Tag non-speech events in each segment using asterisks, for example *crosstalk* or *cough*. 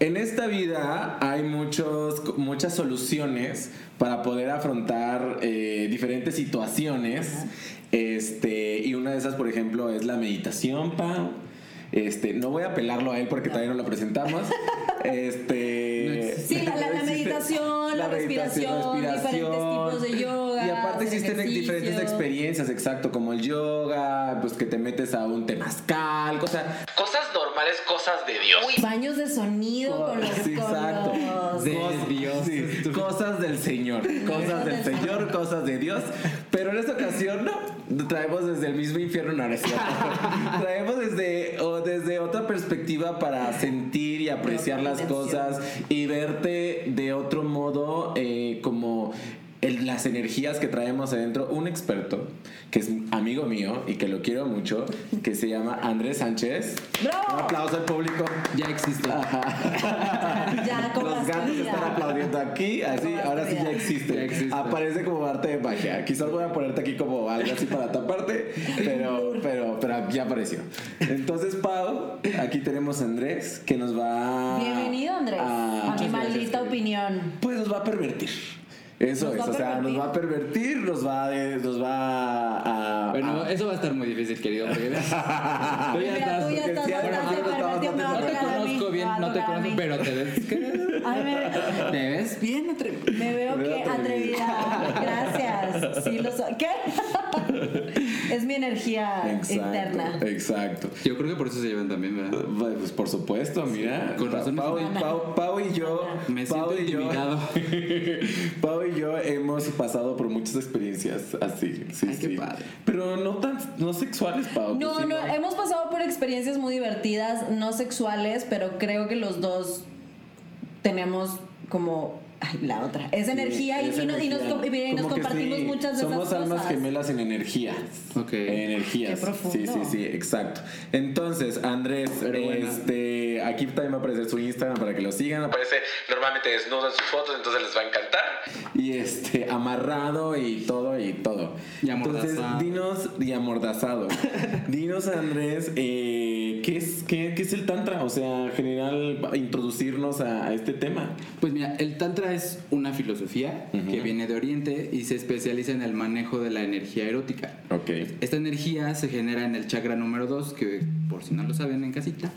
En esta vida hay muchos, muchas soluciones para poder afrontar eh, diferentes situaciones. Este, y una de esas, por ejemplo, es la meditación, Pau. Este, no voy a apelarlo a él porque todavía no lo presentamos. *laughs* Este, Sí, la, la- *laughs* la meditación, la, respiración, diferentes tipos de yoga. Y aparte existen diferentes experiencias, exacto, como el yoga, pues que te metes a un temazcal, cosas, cosas normales, cosas de Dios. Uy, baños de sonido con los, Sí, con exacto. los- De Cos- Dios. sí, cosas del Señor, cosas del Señor, cosas de Dios. Pero en esta ocasión no, traemos desde el mismo infierno, no, no es cierto. *laughs* traemos desde, o desde otra perspectiva para sentir y apreciar las cosas y verte de otro modo eh, como el- las energías que traemos adentro. Un experto que es amigo mío y que lo quiero mucho, que se llama Andrés Sánchez. ¡Bravo! Un aplauso al público. Ya existe. Ya, *laughs* con Los gatos masculinidad. están aplaudiendo aquí, así, ahora sí ya existe. Ya existe. Aparece como arte de magia. Quizás voy a ponerte aquí como algo así para taparte, pero, pero, pero ya apareció. Entonces, Pau, aquí tenemos a Andrés que nos va Bienvenido, Andrés. a- a mi maldita opinión. Pues nos va a pervertir. Eso Nos es, o sea, pervertir. nos va a pervertir, nos va a, nos va a, Bueno, a- eso va a estar muy difícil, querido. Tú *laughs* ya estás- tú ya estás sí, No te conozco bien, no te conozco, pero te ves. que- *laughs* Ay, me, Te ves bien me veo Me que atrevida. atrevida. Gracias. Sí lo soy. ¿Qué? *laughs* Es mi energía Exacto, interna. exacto. Yo creo que por eso se llevan también, ¿verdad? Pues por supuesto, mira. con razón Pau, Pau- Pau y yo. Me Pau siento y yo-. *laughs* Pau y yo hemos pasado por muchas experiencias así. Sí, Ay, qué sí. padre. Pero no tan no sexuales, Pau. No, pues no, hemos pasado por experiencias muy divertidas, no sexuales, pero creo que los dos tenemos como ay, la otra. Es energía y, esa y nos, y nos energía. y nos compartimos sí, muchas de Somos esas almas cosas. gemelas en energía. Ok. En energías. Qué profundo. Sí, sí, sí, exacto. Entonces, Andrés, Pero bueno. Este, aquí también va a aparecer su Instagram para que lo sigan. Aparece normalmente desnudo en sus fotos, entonces les va a encantar. Y este, amarrado y todo y todo. Y Entonces, dinos, y amordazado. *laughs* dinos, Andrés, eh, ¿qué, es, qué, qué es el Tantra? O sea, en general, introducirnos a, a este tema. Pues mira, el Tantra es una filosofía que viene de Oriente y se especializa en el manejo de la energía erótica. Ok. Esta energía se genera en el chakra número 2, que por si no lo saben en casita,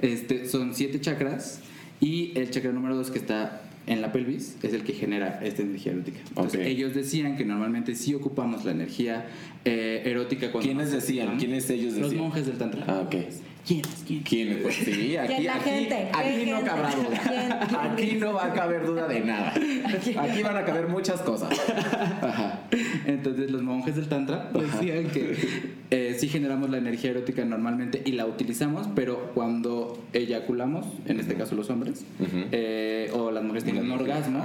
este, son siete chakras y el chakra número 2 que está en la pelvis es el que genera esta energía erótica. Entonces, ellos decían que normalmente sí ocupamos la energía eh, erótica cuando ¿Quiénes decían? ¿Quiénes ellos Los monjes del Tantra. Ah, ok. ¿Quiénes? ¿Quiénes? ¿Quién? Pues sí, aquí, ¿Quién? La aquí, gente. aquí ¿Qué no gente? cabrá duda. ¿Quién? ¿Quién Aquí no va a caber duda de nada. Aquí van a caber muchas cosas. Ajá. Entonces los monjes del Tantra decían que eh, sí generamos la energía erótica normalmente y la utilizamos, pero cuando eyaculamos, en este caso los hombres, eh, o las mujeres tienen un orgasmo,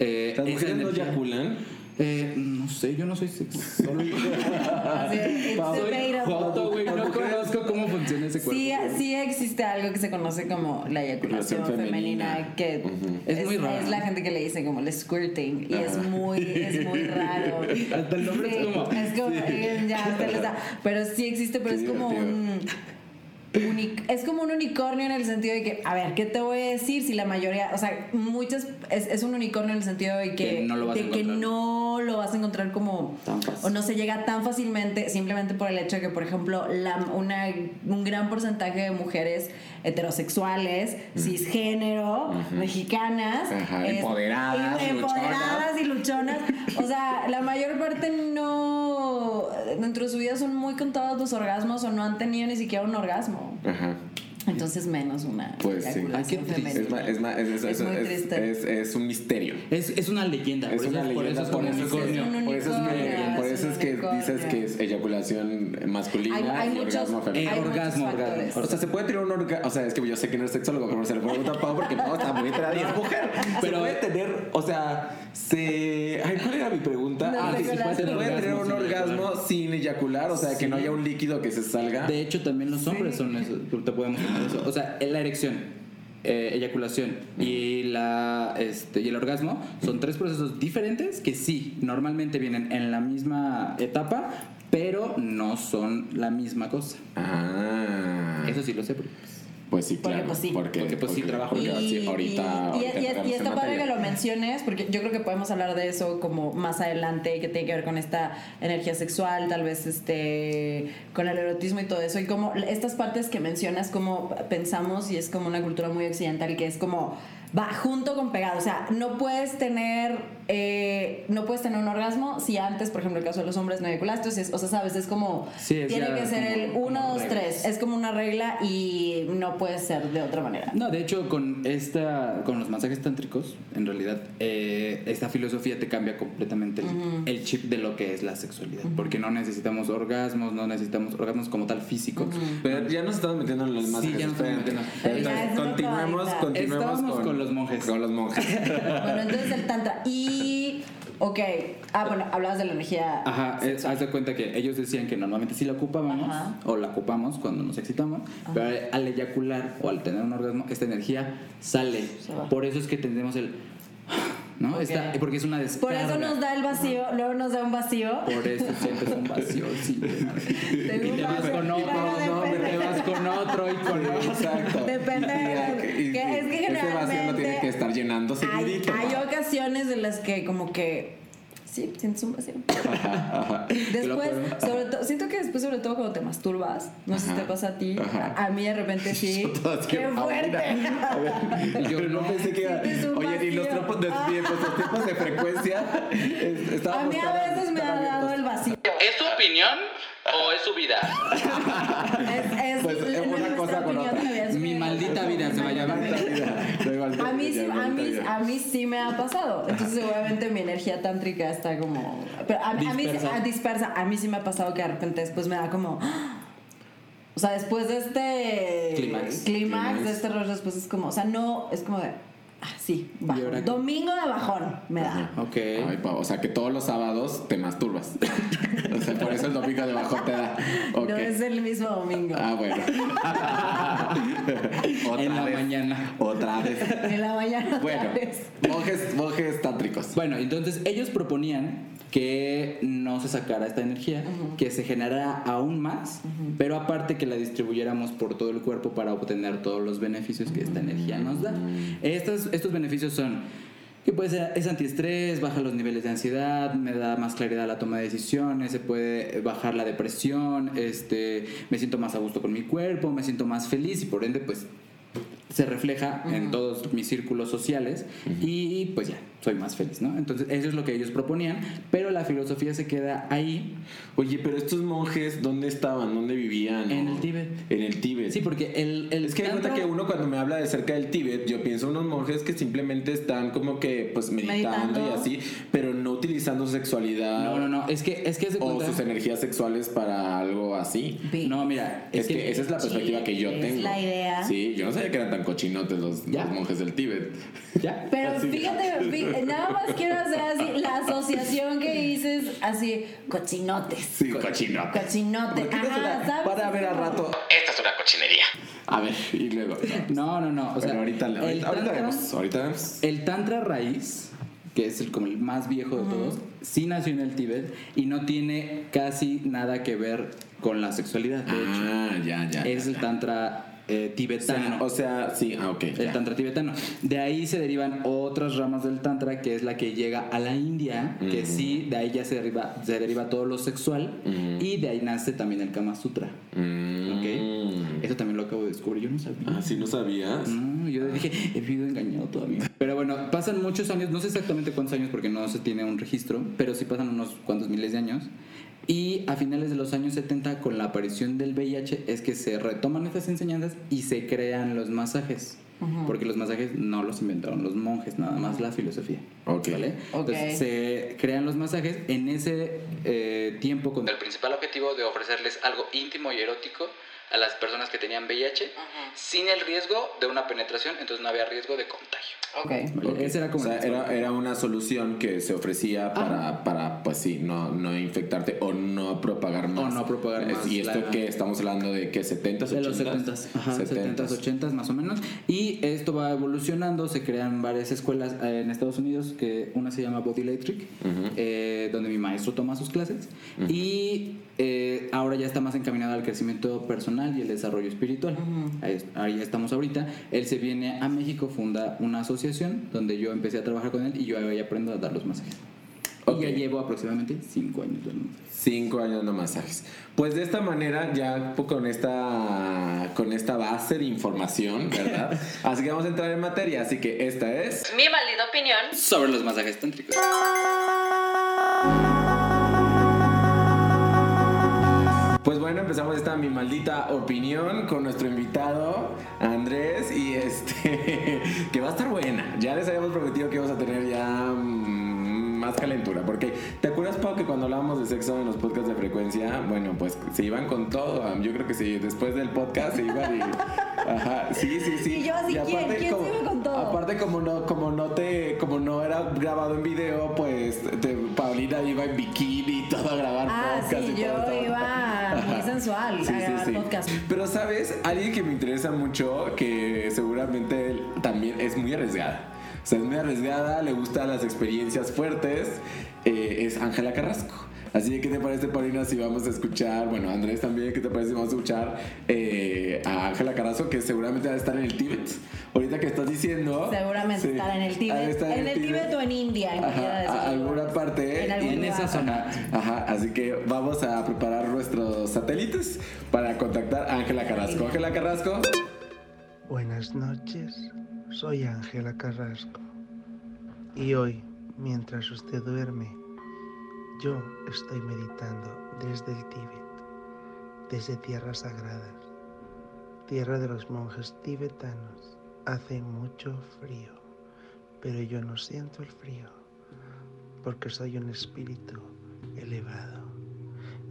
eh, ¿Las mujeres no energía- eyaculan? Eh, no sé, yo no soy sexólogo. *laughs* *laughs* Joto, güey, no conozco cómo funciona ese cuerpo. Sí, sí existe algo que se conoce como la eyaculación femenina, femenina. que. Es muy raro. Es la gente que le dice como el squirting y es muy, es muy *laughs* raro. Hasta el nombre es como- es como, eh, ya, les da. Pero sí existe, pero es como un... es como un unicornio en el sentido de que, a ver, ¿qué te voy a decir si la mayoría, o sea, muchas, es, es un unicornio en el sentido de que, Que no lo vas a de que encontrar. no lo vas a encontrar como, Tan o no se llega tan fácilmente simplemente por el hecho de que, por ejemplo, la, una, un gran porcentaje de mujeres heterosexuales, cisgénero, mexicanas, Ajá, empoderadas, em- empoderadas y luchonas, o sea, la mayor parte no, dentro de su vida son muy contados los orgasmos o no han tenido ni siquiera un orgasmo. Ajá. Entonces menos una Pues sí. Ay, qué triste. Es, femenina. ma- es, ma- es, es, Es muy es- triste. es- es un misterio. Es, es una leyenda. Es por una eso, por leyenda, eso es como por eso es que- unicornio. un por eso es que, unicornio, por es eso un es que dices que es eyaculación masculina Hay- hay y muchos- orgasmo Eh, femenino. Hay orgasmo, orgasmo. O sea, se puede tener un orgasmo. O sea, es que yo sé que no es sexólogo, pero se le pregunta a Pau porque Pau está muy enterada y es mujer. Pero- puede tener, o sea, se. Ay, ¿cuál era mi pregunta? No, ah, sí, sí, sí, puede se puede tener un orgasmo sin eyacular, o sea, que no haya un líquido que se salga. De hecho, también los hombres son eso. Te podemos tomar eso. O sea, la erección, eh, eyaculación y, la, este, y el orgasmo son tres procesos diferentes que sí, normalmente vienen en la misma etapa, pero no son la misma cosa. Ah. Eso sí lo sé. porque, pues, sí, Porque, claro. pues, sí. Porque, Porque, pues, sí, trabajo. porque Y, sí, ahorita. y- ahorita y- y- entramos y en está padre que lo menciones, porque yo creo que podemos hablar de eso como más adelante, que tiene que ver con esta energía sexual, tal vez este con el erotismo y todo eso. Y como estas partes que mencionas, como pensamos, y es como una cultura muy occidental, que es como va junto con pegado. O sea, no puedes tener, eh, no puedes tener un orgasmo si antes, por ejemplo, el caso de los hombres no eyaculaste. O sea, o sea, sabes, es como Sí, es tiene ya que ser el como- 1, como 2, reglas. 3. Es como una regla y no puede ser de otra manera. No, de hecho, con esta, con los masajes tántricos, en realidad, eh, esta filosofía te cambia completamente el, el chip de lo que es la sexualidad. Porque no necesitamos orgasmos, no necesitamos orgasmos como tal físicos. Pero ya nos estamos metiendo en los más Sí, ya nos estamos metiendo. Entonces, continuemos, con, con los monjes. Con los monjes. Bueno, entonces el tantra. Y, ok, ah, bueno, hablabas de la energía. Ajá, es- haz de cuenta que ellos decían que normalmente sí la ocupábamos Ajá. o la ocupamos cuando nos excitamos, pero al eyacular o al tener un orgasmo, esta energía sale. Por eso es que tendemos el. ¿No? Ok. Esta- porque es una Por descarga. eso nos da el vacío, luego nos da un vacío. Por eso sientes un vacío, sí. *laughs* Y te vas con otro, pero no, depende. Con otro y con otro. Exacto. Depende de- y- que es que Ese vacío lo tiene generalmente que estar llenando Hay, hay ocasiones en las que como que sí, sientes un vacío. Después, sobre todo, siento que después, sobre todo cuando te masturbas, no sé si te pasa a ti, a, a mí de repente *laughs* sí. Todas ¡Qué fuerte! A ver, *laughs* yo pero no no. pensé que era. Oye, y los tiempos de, pues, los tiempos de frecuencia. es- A mí a veces me ha dado abiertos. el vacío. ¿Es su opinión o es su vida? *laughs* Es, es, Pues, es una nuestra cosa con opinión otra. todavía es Mi que- maldita vida se va a llamar. A mí, sí, a, mí, a mí sí me ha pasado. Entonces, obviamente, mi energía tántrica está como. Pero a, a mí a- dispersa. A mí sí me ha pasado que de repente después me da como. *gasps* O sea, después de este. Clímax. Clímax, de este rollo, después es como. O sea, no. Es como de. Sí, ¿Y bajón. Domingo de bajón me da. Ok. Ay, pa, o sea que todos los sábados te masturbas. *laughs* o sea, por eso el domingo de bajo te da. No es el mismo domingo. Ah, bueno. *laughs* Otra En la vez. mañana. Otra vez. En la mañana. Bueno, monjes, monjes tántricos. Bueno, entonces ellos proponían que no se sacara esta energía, que se generara aún más, pero aparte que la distribuyéramos por todo el cuerpo para obtener todos los beneficios que esta energía nos da. Estos, estos beneficios son que puede ser, es antiestrés, baja los niveles de ansiedad, me da más claridad la toma de decisiones, se puede bajar la depresión, este, me siento más a gusto con mi cuerpo, me siento más feliz y por ende pues se refleja en todos mis círculos sociales y pues ya, soy más feliz, ¿no? Entonces eso es lo que ellos proponían, pero la filosofía se queda ahí Oye, pero estos monjes, ¿dónde estaban? ¿Dónde vivían? en el Tíbet. En el Tíbet. Sí, porque el... el Es que de cuenta tantra- que uno cuando me habla de cerca del Tíbet, yo pienso en unos monjes que simplemente están como que pues meditando, Meditando. y así, pero no utilizando su sexualidad No, no, no, es que es que se o cuenta... sus energías sexuales para algo así. No, mira, Es que esa es la perspectiva Sí, que yo es tengo. la idea. Sí, yo no sabía que eran tan cochinotes los, monjes del Tíbet. ¿Ya? Pero Así. fíjate, fí- nada más quiero hacer así la asociación que dices así, cochinotes. Sí, cochinotes. Cochinote. ¿Por qué no se Ajá, la- ¿sabes? Para ver a rato. Esta es una cochinería. A ver, y luego. No, no, no, o sea, ahorita, el ahorita, ahorita tantra- vemos. Ahorita vemos. El tantra raíz, que es el, como el más viejo de todos, sí nació en el Tíbet y no tiene casi nada que ver con la sexualidad, de hecho. Ah, ya, ya. Es ya, el ya. tantra eh, O tibetano. sea, o sea, sí, ah, ok. el ya. tantra tibetano. De ahí se derivan otras ramas del tantra, que es la que llega a la India, que sí, de ahí ya se deriva, se deriva todo lo sexual, y de ahí nace también el Kama Sutra. Mm. Eso también lo acabo de descubrir, yo no sabía. Ah, sí, no sabías. No, yo dije, he vivido engañado todavía. Pero bueno, pasan muchos años, no sé exactamente cuántos años porque no se tiene un registro, pero sí pasan unos cuantos miles de años. Y a finales de los años 70, con la aparición del VIH, es que se retoman estas enseñanzas y se crean los masajes. Porque los masajes no los inventaron los monjes, nada más la filosofía. Ok. ¿Vale? Entonces se crean los masajes en ese eh, tiempo con el principal objetivo de ofrecerles algo íntimo y erótico a las personas que tenían VIH sin el riesgo de una penetración, entonces no había riesgo de contagio. Ok. ¿vale? Ok. Ese era como o sea, era, era una solución que se ofrecía para, para pues sí, no, no infectarte o no propagar más. no propagar más Y esto la- que estamos hablando de que 70s, 80s. De los 70s, ajá, 70s, 80s más o menos. Y esto va evolucionando, se crean varias escuelas eh, en Estados Unidos, que una se llama Body Electric, Ujú. eh, donde mi maestro toma sus clases. Y eh, ahora ya está más encaminada al crecimiento personal personal y el desarrollo espiritual. ahí, ahí estamos ahorita. Él se viene a México, funda una asociación donde yo empecé a trabajar con él y yo ahí aprendo a dar los masajes. Ok. Y ya llevo aproximadamente cinco años dando masajes. Cinco años no masajes. Pues de esta manera, ya con esta, con esta base de información, ¿verdad? *laughs* Así que vamos a entrar en materia. Así que esta es. Mi maldita opinión. Sobre los masajes tántricos. Pues bueno, empezamos esta mi maldita opinión con nuestro invitado Andrés y este *laughs* que va a estar buena. Ya les habíamos prometido que íbamos a tener ya mm, más calentura, porque ¿te acuerdas Pau que cuando hablábamos de sexo en los podcasts de frecuencia, bueno, pues se iban con todo. Yo creo que sí, después del podcast se iban y *laughs* ajá, sí, sí, sí. Y yo así, ¿quién? ¿Quién se como- iba con todo? Aparte como no como no te como no era grabado en video, pues te- Paulina iba en bikini y todo a grabar Ah, podcast sí, y todo yo estaba- iba muy sensual a grabar podcast. Pero sabes, alguien que me interesa mucho, que seguramente él también es muy arriesgada. O sea, es muy arriesgada, le gustan las experiencias fuertes, eh, es Ángela Carrasco. Así que, ¿qué te parece, Paulina, si vamos a escuchar, bueno, Andrés también, ¿qué te parece si vamos a escuchar eh, a Ángela Carrasco, que seguramente va a estar en el Tíbet? Ahorita que estás diciendo... Seguramente sí, estará en el de Tíbet. estar En el Tíbet o en India, en de Ajá, a alguna parte En algún en esa zona. Ajá, así que vamos a preparar nuestros satélites para contactar a Ángela Carrasco. Ángela Carrasco. Buenas noches, soy Ángela Carrasco. Y hoy, mientras usted duerme, yo estoy meditando desde el Tíbet, desde tierras sagradas, tierra de los monjes tibetanos. Hace mucho frío, pero yo no siento el frío, porque soy un espíritu elevado.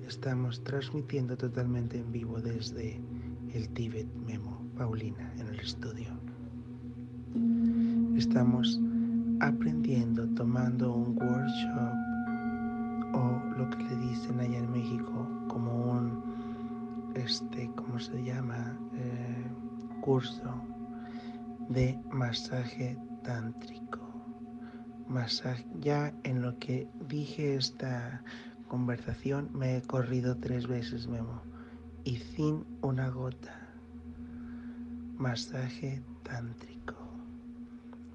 Estamos transmitiendo totalmente en vivo desde el Tíbet Memo, Paulina, en el estudio. Estamos aprendiendo, tomando un workshop o lo que le dicen allá en México como un, este, ¿cómo se llama? Eh, curso de masaje tántrico. Masaje, ya en lo que dije esta conversación me he corrido tres veces, Memo, y sin una gota. Masaje tántrico.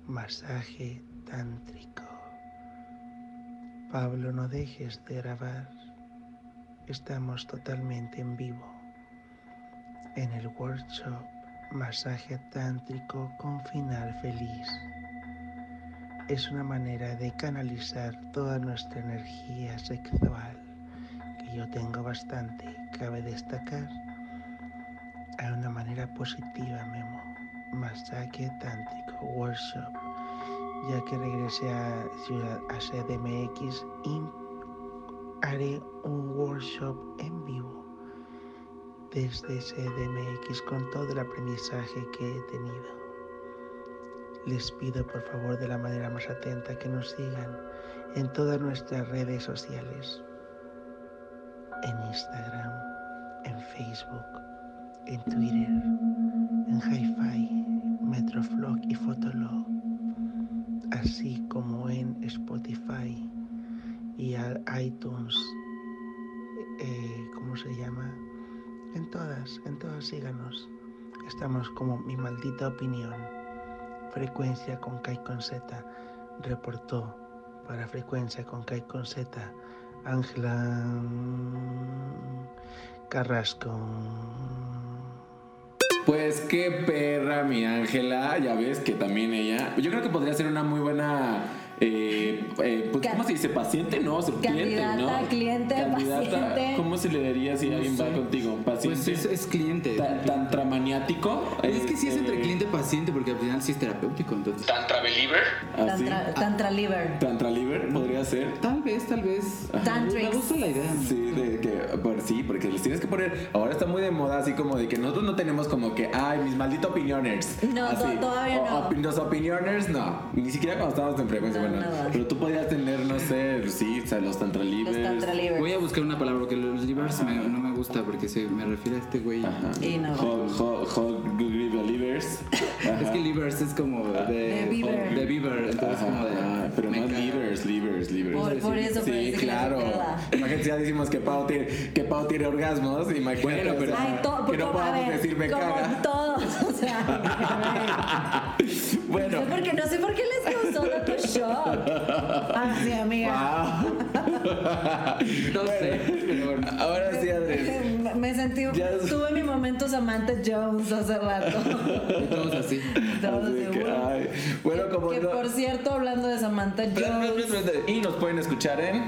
Masaje tántrico. Pablo, no dejes de grabar. Estamos totalmente en vivo. En el workshop Masaje tántrico con final feliz. Es una manera de canalizar toda nuestra energía sexual, que yo tengo bastante, cabe destacar. Hay una manera positiva, Memo. Masaje tántrico workshop. Ya que regrese a Ciudad a CDMX y haré un workshop en vivo desde CDMX con todo el aprendizaje que he tenido. Les pido por favor de la manera más atenta que nos sigan en todas nuestras redes sociales, en Instagram, en Facebook, en Twitter, en Hi-Fi, Metroflog y Fotolog, así como en Spotify y iTunes, eh, ¿cómo se llama? En todas, en todas síganos. Estamos como mi maldita opinión. Frecuencia con K y con Z. Reportó para frecuencia con K y con Z. Ángela Carrasco. Pues qué perra, mi Ángela. Ya ves que también ella. Yo creo que podría ser una muy buena. Eh, eh, pues, ¿Cómo se dice? Paciente, ¿no? Se- cliente, Candidata, ¿no? cliente, paciente. ¿Cómo se le daría si alguien va contigo? Paciente. Pues es, es cliente. Ta- Tantramaniático. es que sí es entre Este, cliente y paciente porque al final sí es terapéutico. Entonces, Tantra believer. Así. Tantra, tantra liver. Tantra liver podría ser. tal vez, tal vez. Tantrix. Me gusta la idea. Sí, de que, por, sí, porque les tienes que poner. Ahora está muy de moda, así como de que nosotros no tenemos como que, ay, mis malditos opinioners. No, Así. to- todavía O- no. opi- los opinioners, no. Ni siquiera cuando estábamos en frecuencia. No. bueno. nada. Pero tú podías tener, no sé, sí, o sea, los tantra Los. Voy a buscar una palabra porque los livers me- no me gusta porque se me refiere a este güey. Ajá. Y no. Believers. Es que livers es como de, De beaver. de beaver, entonces como de. Ah, pero no livers, livers, livers. Por, por eso Sí, claro. Imagínate, ya decimos que Pau tiene, que Pau tiene orgasmos. Imagínate, Bueno, pero- Ay, que no ver, decir me caga. todos, o sea, Bueno. no sé por qué, no sé por qué les causó tanto shock. Ah, sí, amiga. *laughs* No sé, bueno. Ahora sí, Andrés. *laughs* Me- sentí, Ya- tuve mi momento Samantha Jones hace rato. *laughs* Todos así. Todos Así ay, bueno, como Que no- por cierto, hablando de Samantha Jones, Y nos pueden escuchar en.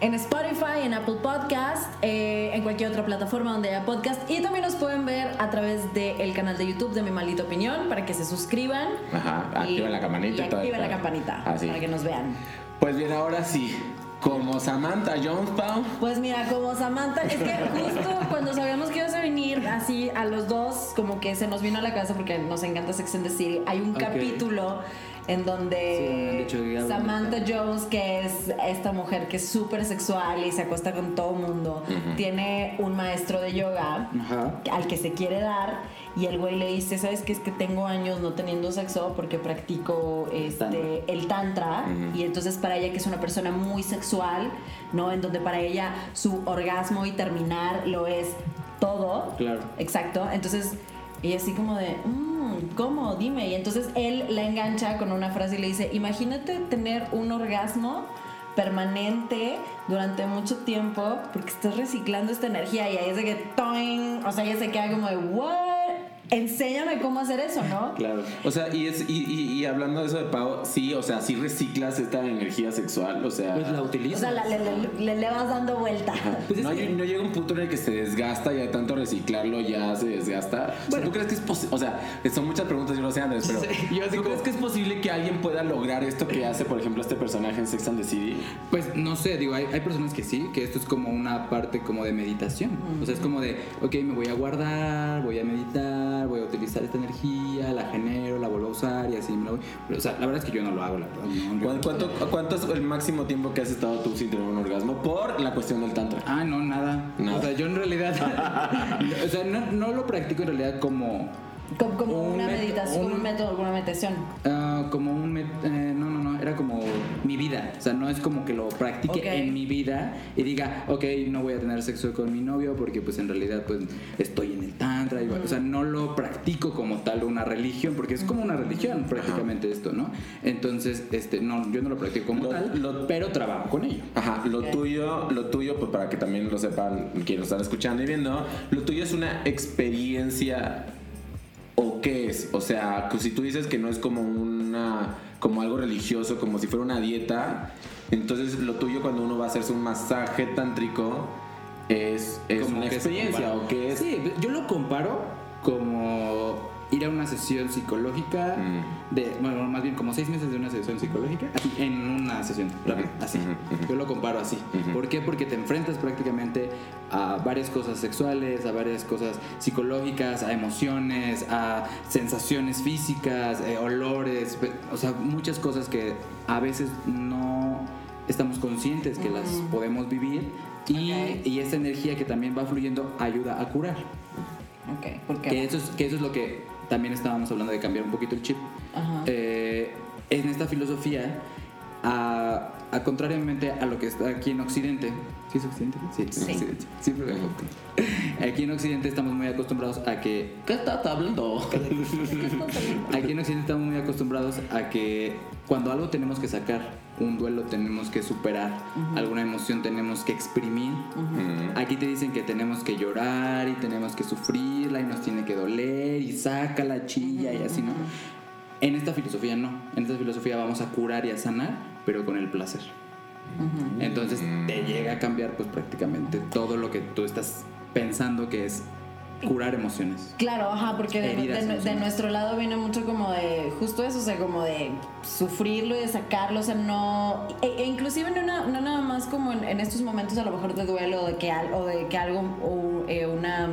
en Spotify, en Apple Podcast, eh, en cualquier otra plataforma donde haya podcast. Y también nos pueden ver a través del canal de YouTube de Mi Maldita Opinión para que se suscriban. Ajá, activen la campanita Y y activen la campanita Así. para que nos vean. Pues bien, ahora sí. Como Samantha Jones, Pau. Pues mira, como Samantha, es que justo *laughs* cuando sabíamos que ibas a venir así a los dos, como que se nos vino a la casa porque nos encanta Sex and the City. Hay un capítulo en donde Samantha Jones, que es esta mujer que es súper sexual y se acuesta con todo mundo, tiene un maestro de yoga al que se quiere dar y el güey le dice, ¿sabes qué? Es que tengo años no teniendo sexo porque practico este, Tantra. el tantra y entonces para ella que es una persona muy sexual, ¿no? En donde para ella su orgasmo y terminar lo es todo. Claro. Exacto. Entonces ella así como de, "Mm, ¿cómo? Dime. Y entonces él la engancha con una frase y le dice, imagínate tener un orgasmo permanente durante mucho tiempo porque estás reciclando esta energía y ahí es de que toing, o sea, ella se queda como de what? Enséñame cómo hacer eso, ¿no? *laughs* Claro. O sea, y, es, y, y, y hablando de eso de Pau, sí, o sea, sí reciclas esta energía sexual, o sea. Pues la O utilizas. sea, la- le, le- le- le vas dando vuelta. Pues es no, que- no llega un punto en el que se desgasta y de tanto reciclarlo ya se desgasta. O sea, ¿tú crees que es posible? O sea, son muchas preguntas, yo no sé, Andrés, pero Sí, yo ¿tú como- crees que es posible que alguien pueda lograr esto que hace, por ejemplo, este personaje en Sex and the City? Pues no sé, digo, hay, hay personas que sí, que esto es como una parte como de meditación. O sea, es como de, ok, me voy a guardar, voy a meditar, voy a utilizar esta energía, la genero, la vuelvo a usar y así me la voy. Pero, o sea, la verdad es que yo no lo hago, la verdad. no, yo- ¿Cuán- ¿Cuánto, ¿Cuánto es el máximo tiempo que has estado tú sin tener un orgasmo por la cuestión del tantra? Ah, no, nada. Nada. O sea, yo en realidad, *laughs* o sea, no, no lo practico en realidad como... Como, como Un una met- meditación, un- un método, alguna meditación. ah, como un... met- eh, no, no, no, era como mi vida. O sea, no es como que lo practique en mi vida y diga, ok, no voy a tener sexo con mi novio porque pues en realidad pues estoy en el tantra. y, O sea, no lo practico como tal una religión porque es como una religión prácticamente esto, ¿no? Entonces, este, no, yo no lo practico como Lo- tal, lo- pero trabajo con ello. Ajá, lo tuyo, lo tuyo, pues para que también lo sepan quienes están escuchando y viendo, lo tuyo es una experiencia o qué es, o sea, que si tú dices que no es como una, como algo religioso, como si fuera una dieta, entonces lo tuyo cuando uno va a hacerse un masaje tántrico es, es Como una experiencia o qué es. Sí, yo lo comparo como ir a una sesión psicológica Mm. de, bueno, más bien como seis meses de una sesión psicológica así, en una sesión rápida, así. Yo lo comparo así. ¿Por qué? Porque te enfrentas prácticamente a varias cosas sexuales, a varias cosas psicológicas, a emociones, a sensaciones físicas, eh, olores, o sea, muchas cosas que a veces no estamos conscientes que las podemos vivir y, Ok. y esta energía que también va fluyendo ayuda a curar. Ok, ¿por qué? Que eso, es, que eso es lo que también estábamos hablando de cambiar un poquito el chip. Ajá. Eh, en esta filosofía, a, a contrariamente a lo que está aquí en Occidente, ¿sí es Occidente? Sí, Sí. Occidente. Sí, pero- Aquí en Occidente estamos muy acostumbrados a que ¿Qué estás hablando? Aquí en Occidente estamos muy acostumbrados a que cuando algo tenemos que sacar, un duelo tenemos que superar, alguna emoción tenemos que exprimir. Mm. Aquí te dicen que tenemos que llorar y tenemos que sufrirla y nos tiene que doler y saca la chilla y así, ¿no? En esta filosofía no. En esta filosofía vamos a curar y a sanar, pero con el placer. Entonces te llega a cambiar pues prácticamente todo lo que tú estás pensando que es curar emociones. Claro, ajá, porque de, nuestro lado viene mucho como de justo eso, o sea, como de sufrirlo y de sacarlo, o sea, no, e, e inclusive no, na- no nada más como en, en estos momentos a lo mejor de duelo o de que, al- o de que algo, o eh, una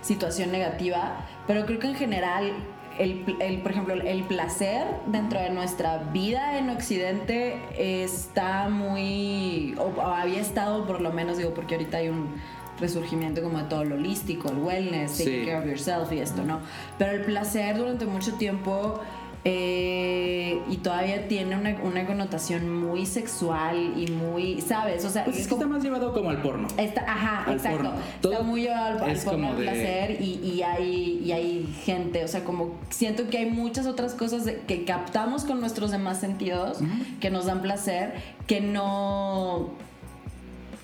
situación negativa, pero creo que en general el, el, por ejemplo, el placer dentro de nuestra vida en Occidente está muy, o, o había estado por lo menos, digo, porque ahorita hay un resurgimiento como de todo lo holístico, el wellness, taking Sí. care of yourself y esto, ¿no? Pero el placer durante mucho tiempo eh, y todavía tiene una, una connotación muy sexual y muy, ¿sabes? O sea, Pues es es que está más llevado como al porno. Está, ajá, Al exacto. porno. Está muy llevado al, porno, al de- placer y, y hay, y hay gente, o sea, como siento que hay muchas otras cosas que captamos con nuestros demás sentidos que nos dan placer, que no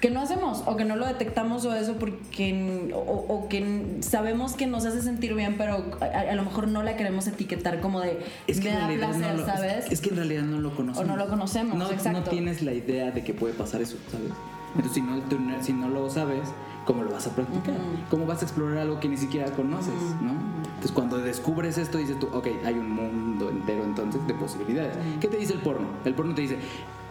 que no hacemos o que no lo detectamos o eso porque o, o que sabemos que nos hace sentir bien pero a, a lo mejor no la queremos etiquetar como de Es que me en da placer, no lo, ¿sabes? Es, es que en realidad no lo conocemos. O no lo conocemos, no, exacto. No tienes la idea de que puede pasar eso, ¿sabes? Entonces, si no, tú no- si no lo sabes, ¿cómo lo vas a practicar? ¿Cómo vas a explorar algo que ni siquiera conoces, no? Entonces, cuando descubres esto, dices tú, ok, hay un mundo entero entonces de posibilidades. ¿Qué te dice el porno? El porno te dice,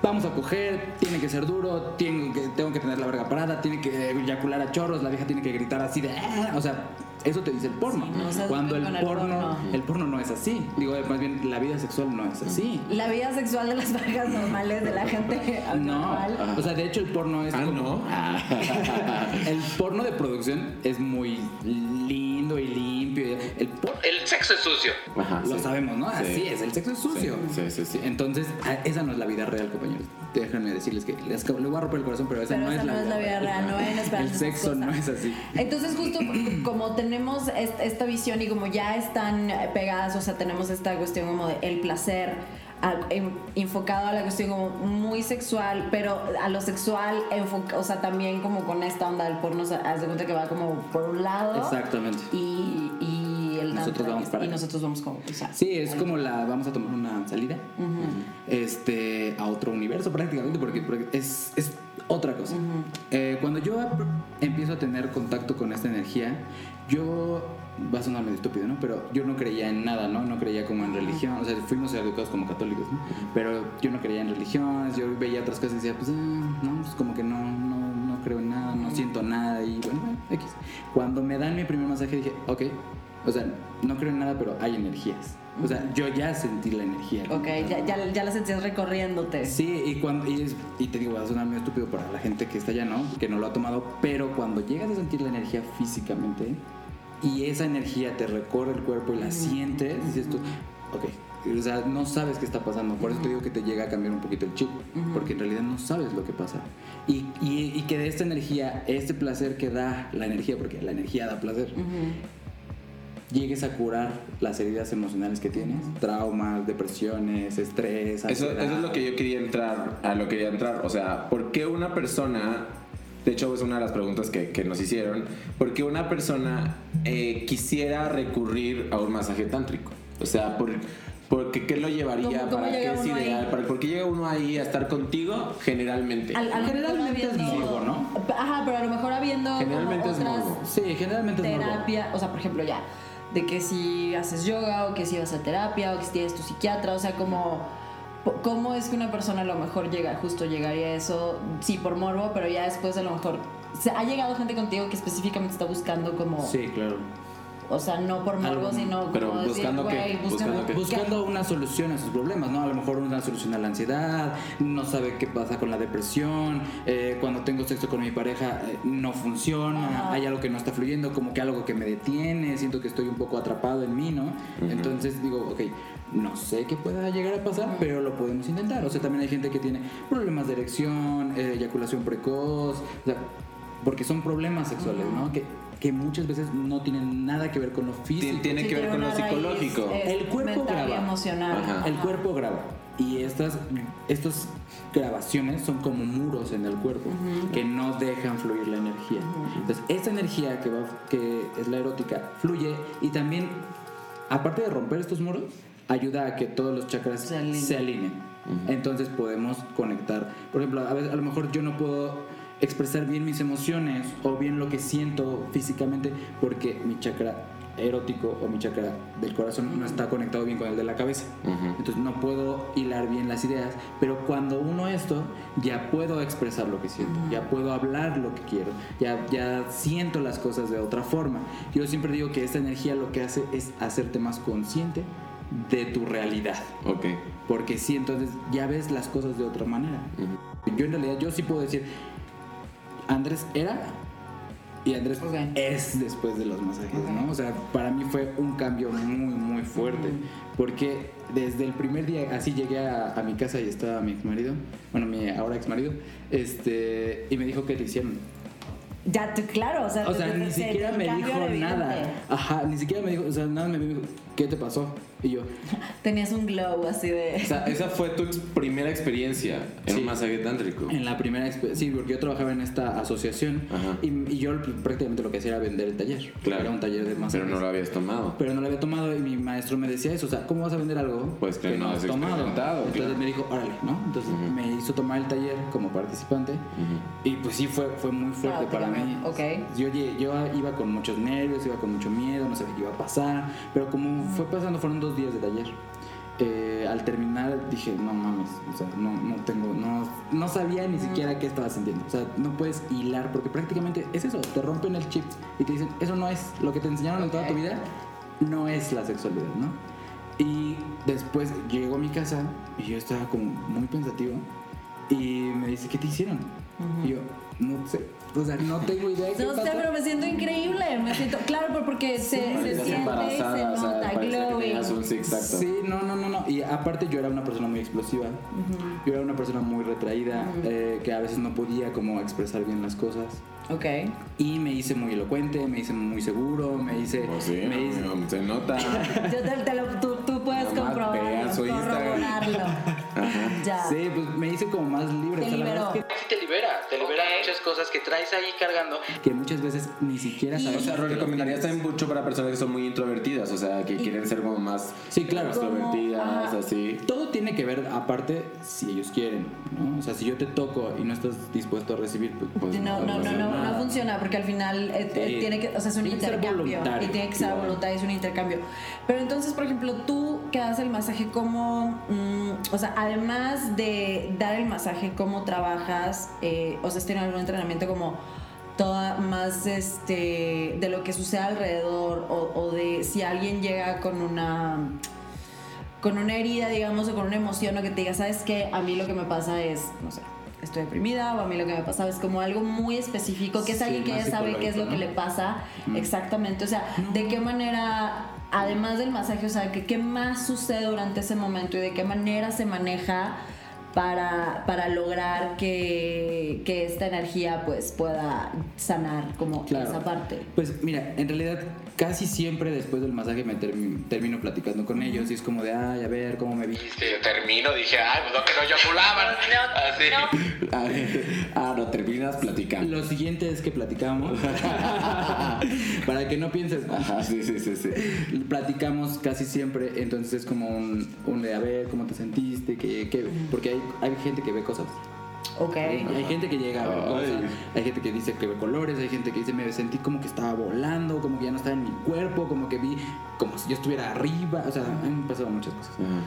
vamos a coger, tiene que ser duro, tengo que, tengo que tener la verga parada, tiene que eyacular a chorros, la vieja tiene que gritar así de, "Ah", o sea, eso te dice el porno. Sí, no cuando el porno, el porno no es así. Digo, más bien, la vida sexual no es así. La vida sexual de las parejas normales de la gente *laughs* No, normal. o sea, de hecho el porno es Ah, como- ¿no? *laughs* el porno de producción es muy lindo y limpio. El, por- el sexo es sucio. Ajá, Lo sí. sabemos, ¿no? Sí. Así es, el sexo es sucio. Sí, sí, sí, sí. Entonces, a- esa no es la vida real, compañeros. Déjenme decirles que les, les voy a romper el corazón, pero esa, Pero no, esa es, no la es la vida real, no *laughs* esperar El sexo no es así. Entonces justo *laughs* como tenemos est- esta visión y como ya están pegadas, o sea, tenemos esta cuestión como de el placer a- en- enfocado a la cuestión como muy sexual, pero a lo sexual, enfoca- o sea, también como con esta onda del porno, o sea, haz de cuenta que va como por un lado Exactamente. y, y el Nosotros tantra, vamos para y nosotros vamos como, o sea, Sí, es como la vamos a tomar una salida este a otro universo prácticamente porque, porque es, es otra cosa. Eh, cuando yo empiezo a tener contacto con esta energía, yo va a sonar medio estúpido, ¿no? Pero yo no creía en nada, ¿no? No creía como en religión, o sea, fuimos educados como católicos, ¿no? Pero yo no creía en religiones, yo veía otras cosas y decía, pues, ah, no, pues como que no, no, no creo en nada, no siento nada y bueno, bueno, X. Cuando me dan mi primer masaje dije, ok, o sea, no creo en nada, pero hay energías. O sea, yo ya sentí la energía. ok, ya, ya, ya la sentías recorriéndote. Sí, y, cuando, y, y te digo, va a sonar muy estúpido para la gente que está allá, ¿no? Que no lo ha tomado, pero cuando llegas a sentir la energía físicamente y esa energía te recorre el cuerpo y la sientes, dices tú, ok, o sea, no sabes qué está pasando. Por eso te digo que te llega a cambiar un poquito el chip, porque en realidad no sabes lo que pasa. Y, y, y que de esta energía, este placer que da la energía, porque la energía da placer, llegues a curar las heridas emocionales que tienes, traumas, depresiones, estrés, Eso, eso es lo que yo quería entrar, a lo que quería entrar. O sea, ¿por qué una persona, de hecho es una de las preguntas que, que nos hicieron, ¿por qué una persona eh, quisiera recurrir a un masaje tántrico? O sea, ¿por, porque ¿qué lo llevaría? ¿Cómo- cómo ¿Para qué es ideal? ¿Por qué llega uno ahí a estar contigo? Generalmente. Al- a lo mejor Generalmente es morbo, ¿no? Ajá, pero a lo mejor habiendo Generalmente es otras morbo. Sí, generalmente es morbo. terapia, o sea, por ejemplo, ya, de que si haces yoga o que si vas a terapia o que si tienes tu psiquiatra, o sea, como cómo es que una persona a lo mejor llega, justo llegaría a eso, sí, por morbo, pero ya después a lo mejor ha llegado gente contigo que específicamente está buscando como, Sí, claro. O sea, no por morbo, Algo, sino pero como decir, buscando güey, buscando, buscando qué. Buscando una solución a sus problemas, ¿no? A lo mejor una solución a la ansiedad, no sabe qué pasa con la depresión, eh, cuando tengo sexo con mi pareja eh, no funciona, Ajá. hay algo que no está fluyendo, como que algo que me detiene, siento que estoy un poco atrapado en mí, ¿no? Entonces digo, ok, no sé qué pueda llegar a pasar, pero lo podemos intentar. O sea, también hay gente que tiene problemas de erección, eh, eyaculación precoz, o sea, porque son problemas sexuales, ¿no? Que, que muchas veces no tienen nada que ver con lo físico. Tien- tiene Sí, que ver tiene con lo psicológico. eh, El cuerpo graba. emocional. Ajá. El cuerpo graba. Y estas, estas grabaciones son como muros en el cuerpo que no dejan fluir la energía. Entonces, esta energía que, va, que es la erótica fluye y también, aparte de romper estos muros, ayuda a que todos los chakras Se alineen. se alineen. Entonces podemos conectar. Por ejemplo, a, veces, a lo mejor yo no puedo expresar bien mis emociones o bien lo que siento físicamente porque mi chakra erótico o mi chakra del corazón no está conectado bien con el de la cabeza. Ujú. Entonces no puedo hilar bien las ideas, pero cuando uno esto, ya puedo expresar lo que siento, ya puedo hablar lo que quiero, ya, ya siento las cosas de otra forma. Yo siempre digo que esta energía lo que hace es hacerte más consciente de tu realidad. Ok. Porque sí, entonces ya ves las cosas de otra manera. Ujú. Yo en realidad, yo sí puedo decir, Andrés era y Andrés Ok. es después de los masajes, ¿no? O sea, para mí fue un cambio muy, muy fuerte. Porque desde el primer día, así llegué a, a mi casa y estaba mi ex marido, bueno, mi ahora ex marido, este, y me dijo que te hicieron. Ya, tú, claro, o sea, O sea, ni siquiera me dijo nada. Ajá, ni siquiera me dijo, o sea, nada me dijo, ¿qué te pasó? Y yo, *laughs* Tenías un glow así de. O sea, esa fue tu ex- primera experiencia en Sí. un masaje tántrico. En la primera sí, porque yo trabajaba en esta asociación Ajá. y, y yo prácticamente lo que hacía era vender el taller. Claro. Era un taller de masajes. Pero no lo habías tomado. Pero no lo había tomado y mi maestro me decía eso, o sea, ¿cómo vas a vender algo Pues que no has experimentado, Entonces claro. me dijo, órale, ¿no? Entonces Ujú. me hizo tomar el taller como participante Ujú. y pues sí fue, fue muy fuerte Claro, te para mí. cambió. Ok. Yo, yo iba con muchos nervios, iba con mucho miedo, no sabía qué iba a pasar, pero como fue pasando, fueron dos días de taller. Eh, al terminar dije, no mames, o sea, no, no tengo, no, no sabía ni siquiera qué estaba sintiendo. O sea, no puedes hilar, porque prácticamente es eso, te rompen el chip y te dicen, eso no es lo que te enseñaron en toda tu vida, no es la sexualidad, ¿no? Y después llego a mi casa y yo estaba como muy pensativo y me dice, ¿qué te hicieron? Y yo, no sé, o sea, no tengo idea de qué *laughs* No sé, pero me siento increíble. Me siento, claro, porque se, se Parecías siente y se o sea, nota que glowing. sí. Sí, no, no, no, no. Y aparte yo era una persona muy explosiva. Yo era una persona muy retraída, eh, que a veces no podía como expresar bien las cosas. Ok. Y me hice muy elocuente, me hice muy seguro, me hice... Pues sí, me hice- no, se nota. *laughs* Yo te, te lo, tú, tú puedes Nomás vean su Instagram. corroborarlo. *laughs* Ya. Sí, pues me hice como más libre. Te O sea, liberó. es que sí te libera, te libera muchas cosas que traes ahí cargando que muchas veces ni siquiera Y- sabes. O sea, lo recomendarías también mucho para personas que son muy introvertidas, o sea, que quieren ser como más Sí, claro. extrovertidas, ajá. así. Todo tiene que ver, aparte, si ellos quieren, ¿no? O sea, si yo te toco y no estás dispuesto a recibir, pues, Pues No, no, no, no, nada. no funciona porque al final eh, eh, Sí. tiene que, o sea, es un Tiene intercambio y tiene que ser voluntad, es un intercambio. Pero entonces, por ejemplo, tú que das el masaje, ¿cómo, mm, o sea, además de dar el masaje, cómo trabajas? Eh, o sea, ¿has tenido algún entrenamiento como toda más este de lo que sucede alrededor o, o de si alguien llega con una con una herida, digamos, o con una emoción, o que te diga, ¿sabes qué? A mí lo que me pasa es, no sé, estoy deprimida, o a mí lo que me pasa es como algo muy específico, que es Sí, alguien que ya sabe qué es lo que le pasa Mm. exactamente. O sea, ¿de qué manera, además del masaje, o sea, que, qué más sucede durante ese momento y de qué manera se maneja? Para, para lograr que, que esta energía pues pueda sanar como Claro. esa parte. Pues mira, en realidad casi siempre después del masaje me termi- termino platicando con ellos y es como de, ay, a ver, ¿cómo me viste? Yo termino, dije, ay, pues no que no eyaculaban. *laughs* Así. A *laughs* ver, ah, no, terminas platicando. Lo siguiente es que platicamos. *laughs* Para que no pienses. Ajá, sí, sí, sí, sí. Platicamos casi siempre, entonces es como un, un de a ver cómo te sentiste, que, que- porque hay, hay gente que ve cosas. Ok. Hay gente que llega a ver cosas, hay gente que dice que ve colores, hay gente que dice me sentí como que estaba volando, como que ya no estaba en mi cuerpo, como que vi como si yo estuviera arriba, o sea, han pasado muchas cosas. Ajá.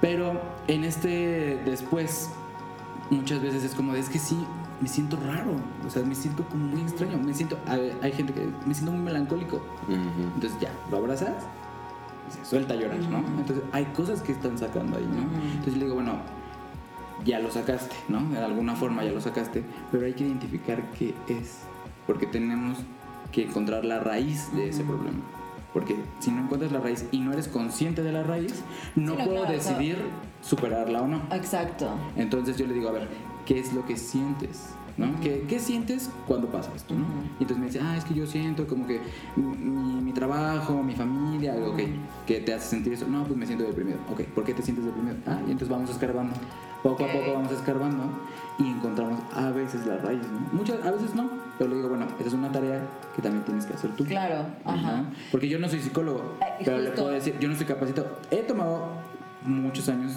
Pero en este después, muchas veces es como de, es que sí, me siento raro, o sea, me siento como muy extraño, me siento, hay, hay gente que me siento muy melancólico, Ujú. entonces ya, lo abrazas se suelta a llorar, ¿no? Entonces hay cosas que están sacando ahí, ¿no? Entonces le digo, bueno, ya lo sacaste, ¿no? De alguna forma ya lo sacaste, pero hay que identificar qué es, porque tenemos que encontrar la raíz de ese problema. Porque si no encuentras la raíz y no eres consciente de la raíz, no Sí, no, puedo claro, decidir superarla o no. Exacto. Entonces yo le digo, a ver, ¿qué es lo que sientes? ¿No? ¿Qué, qué sientes cuando pasa esto? ¿no? Y entonces me dice, ah, es que yo siento como que mi, mi trabajo, mi familia, ok, ¿qué te hace sentir eso? No, pues me siento deprimido. Ok, ¿por qué te sientes deprimido? Ah, y entonces vamos escarbando. Poco Ok. a poco vamos escarbando y encontramos a veces la raíz, ¿no? Muchas, a veces no, pero le digo, bueno, esa es una tarea que también tienes que hacer tú. Claro, ajá. ¿no? Porque yo no soy psicólogo, Eh, pero le justo. puedo decir, yo no soy capacitado. He tomado muchos años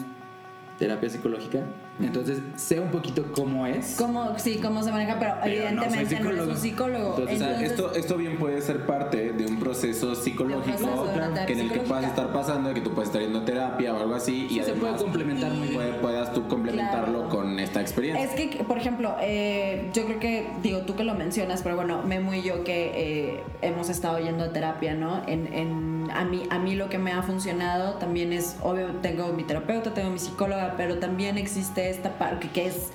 terapia psicológica. Entonces, sé un poquito cómo es. Cómo, sí, cómo se maneja, pero, Pero no evidentemente no, psicólogo. es un psicólogo. Entonces, Entonces, esto, esto bien puede ser parte de un proceso psicológico un proceso que en el que puedas estar pasando, que tú puedes estar yendo a terapia o algo así y Sí, se puede complementar muy bien. puede- puedas tú complementarlo Claro. con esta experiencia. Es que, por ejemplo, eh, yo creo que, digo, tú que lo mencionas, pero bueno, Memo y yo que eh, hemos estado yendo a terapia, ¿no? En, en- a, mí, a mí lo que me ha funcionado también es, obvio, tengo mi terapeuta, tengo mi psicóloga, pero también existe esta parte que es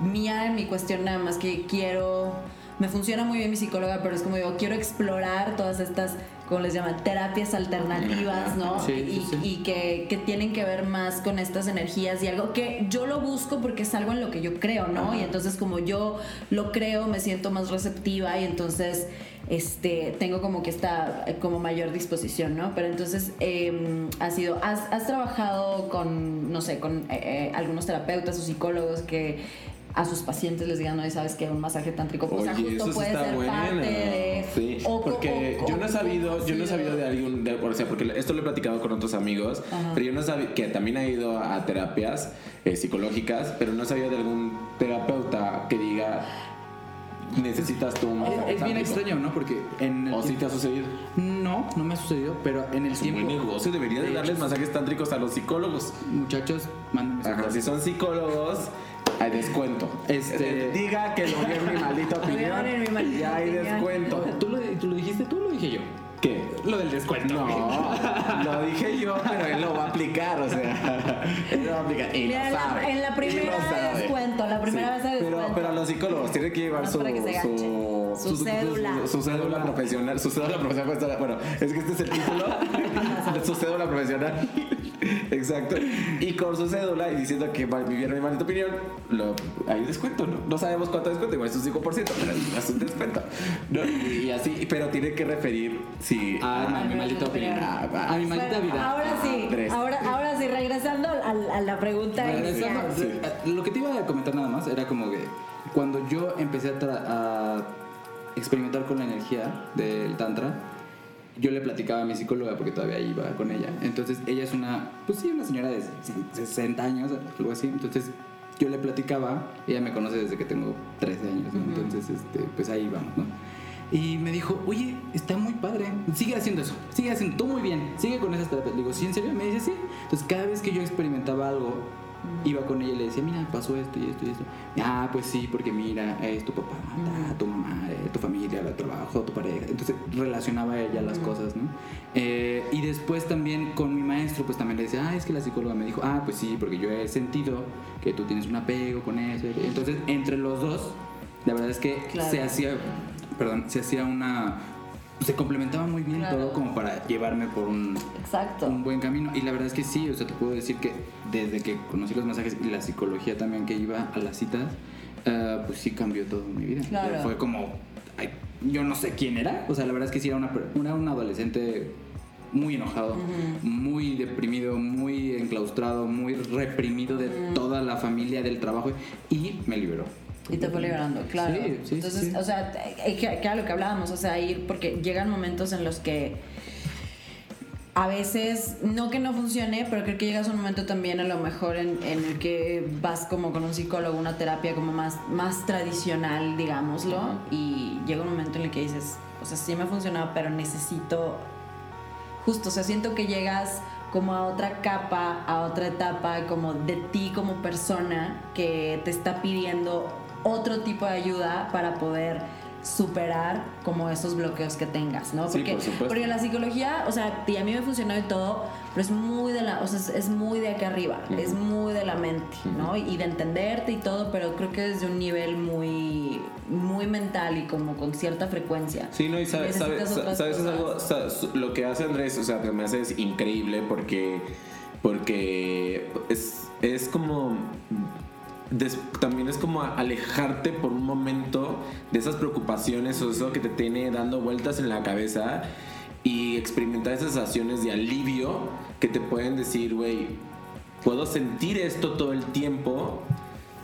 mía en mi cuestión nada más que quiero... Me funciona muy bien mi psicóloga, pero es como digo, quiero explorar todas estas, como les llaman, terapias alternativas, ¿no? Sí, y, sí, sí. y que, que tienen que ver más con estas energías y algo que yo lo busco porque es algo en lo que yo creo, ¿no? Y entonces como yo lo creo, me siento más receptiva y entonces este tengo como que esta como mayor disposición, ¿no? Pero entonces eh, ha sido, has, has trabajado con, no sé, con eh, eh, algunos terapeutas o psicólogos que a sus pacientes les digan, no, sabes que un masaje tántrico, o sea, Oye, justo eso puede está ser bueno. parte de... Sí, o- porque o- yo no he o- sabido, yo no he sabido de alguien, de- o sea, porque esto lo he platicado con otros amigos, Ajá. pero yo no sabía que también ha ido a terapias eh, psicológicas, pero no sabía de algún terapeuta que diga necesitas tú un Es, masaje es bien tántrico". extraño, ¿no? Porque en el ¿O sí te ha sucedido? No, no me ha sucedido, pero en el Es un tiempo... buen negocio, debería de De darles hecho, masajes tántricos a los psicólogos. Muchachos, mándenme Ajá, si son psicólogos, hay descuento. Este- Diga que lo vi en mi maldita *laughs* Lo vieron opinión. en mi maldita y hay descuento. ¿Tú lo, ¿Tú lo dijiste tú o lo dije yo? Lo del descuento. No, *laughs* lo dije yo, pero él lo va a aplicar, o sea, *laughs* él lo va a aplicar. Y Mira, lo la- sabe. en la y primera lo sabe. descuento, la primera vez de Pero, descuento. pero a los psicólogos tienen que llevar su, su, cédula. Su, cédula profesional. Su cédula profesional. estar- Bueno, es que este es el título. *laughs* su cédula profesional. Exacto. Y con su cédula y diciendo que vivieron mi maldita opinión, lo, hay descuento, ¿no? No sabemos cuánto descuento, igual es un 5%, pero es un descuento. ¿no? Y así, pero tiene que referir si. Ah, mi maldita opinión. Ah. A mi maldita Bueno, vida. Ahora sí, ahora, ahora sí, regresando a, a la pregunta Regresando, inicial. eh, Lo que te iba a comentar nada más era como que cuando yo empecé a, tra- a experimentar con la energía del Tantra, yo le platicaba a mi psicóloga porque todavía iba con ella. Entonces ella es una, pues sí, una señora de 60 años, algo así. Entonces yo le platicaba, ella me conoce desde que tengo 13 años, ¿no? Entonces este, pues ahí vamos, ¿no? Y me dijo, oye, está muy padre, sigue haciendo eso, sigue haciendo, tú muy bien, sigue con esas terapias. Le digo, ¿sí, en serio? Me dice, sí. Entonces cada vez que yo experimentaba algo, iba con ella y le decía, mira, pasó esto y esto y esto. Ah, pues sí, porque mira, es tu papá, tu mamá, eh, tu familia, el trabajo, tu pareja. Entonces relacionaba ella las cosas, ¿no? Eh, y después también con mi maestro, pues también le decía, ah, es que la psicóloga me dijo, ah, pues sí, porque yo he sentido que tú tienes un apego con eso. Entonces, entre los dos, la verdad es que Claro. se hacía, perdón, se hacía una... Se complementaba muy bien Claro. todo como para llevarme por un, Exacto. un buen camino. Y la verdad es que sí, o sea, te puedo decir que desde que conocí los masajes y la psicología también que iba a las citas, eh, pues sí cambió todo mi vida. Claro. Fue como, ay, yo no sé quién era, o sea, la verdad es que sí era una, una, un adolescente muy enojado, muy deprimido, muy enclaustrado, muy reprimido de toda la familia, del trabajo, y me liberó. Y te fue liberando, claro. Sí, sí, Entonces, sí. o sea, eh, que, que era lo que hablábamos, o sea, ir, porque llegan momentos en los que a veces, no que no funcione, pero creo que llegas a un momento también a lo mejor en, en el que vas como con un psicólogo, una terapia como más, más tradicional, digámoslo, y llega un momento en el que dices, o sea, sí me ha funcionado, pero necesito, justo, o sea, siento que llegas como a otra capa, a otra etapa, como de ti como persona que te está pidiendo otro tipo de ayuda para poder superar como esos bloqueos que tengas, ¿no? Sí, Porque, por porque la psicología, o sea, y a mí me funcionó y todo, pero es muy de la, o sea, es, muy de acá arriba, es muy de la mente, ¿no? Y de entenderte y todo, pero creo que desde un nivel muy, muy mental y como con cierta frecuencia. Sí, no, y sabes, sabes, sabes es algo, lo que hace Andrés, o sea, que me hace es increíble porque, porque es, es como, también es como alejarte por un momento de esas preocupaciones o eso que te tiene dando vueltas en la cabeza y experimentar esas sensaciones de alivio que te pueden decir, güey, puedo sentir esto todo el tiempo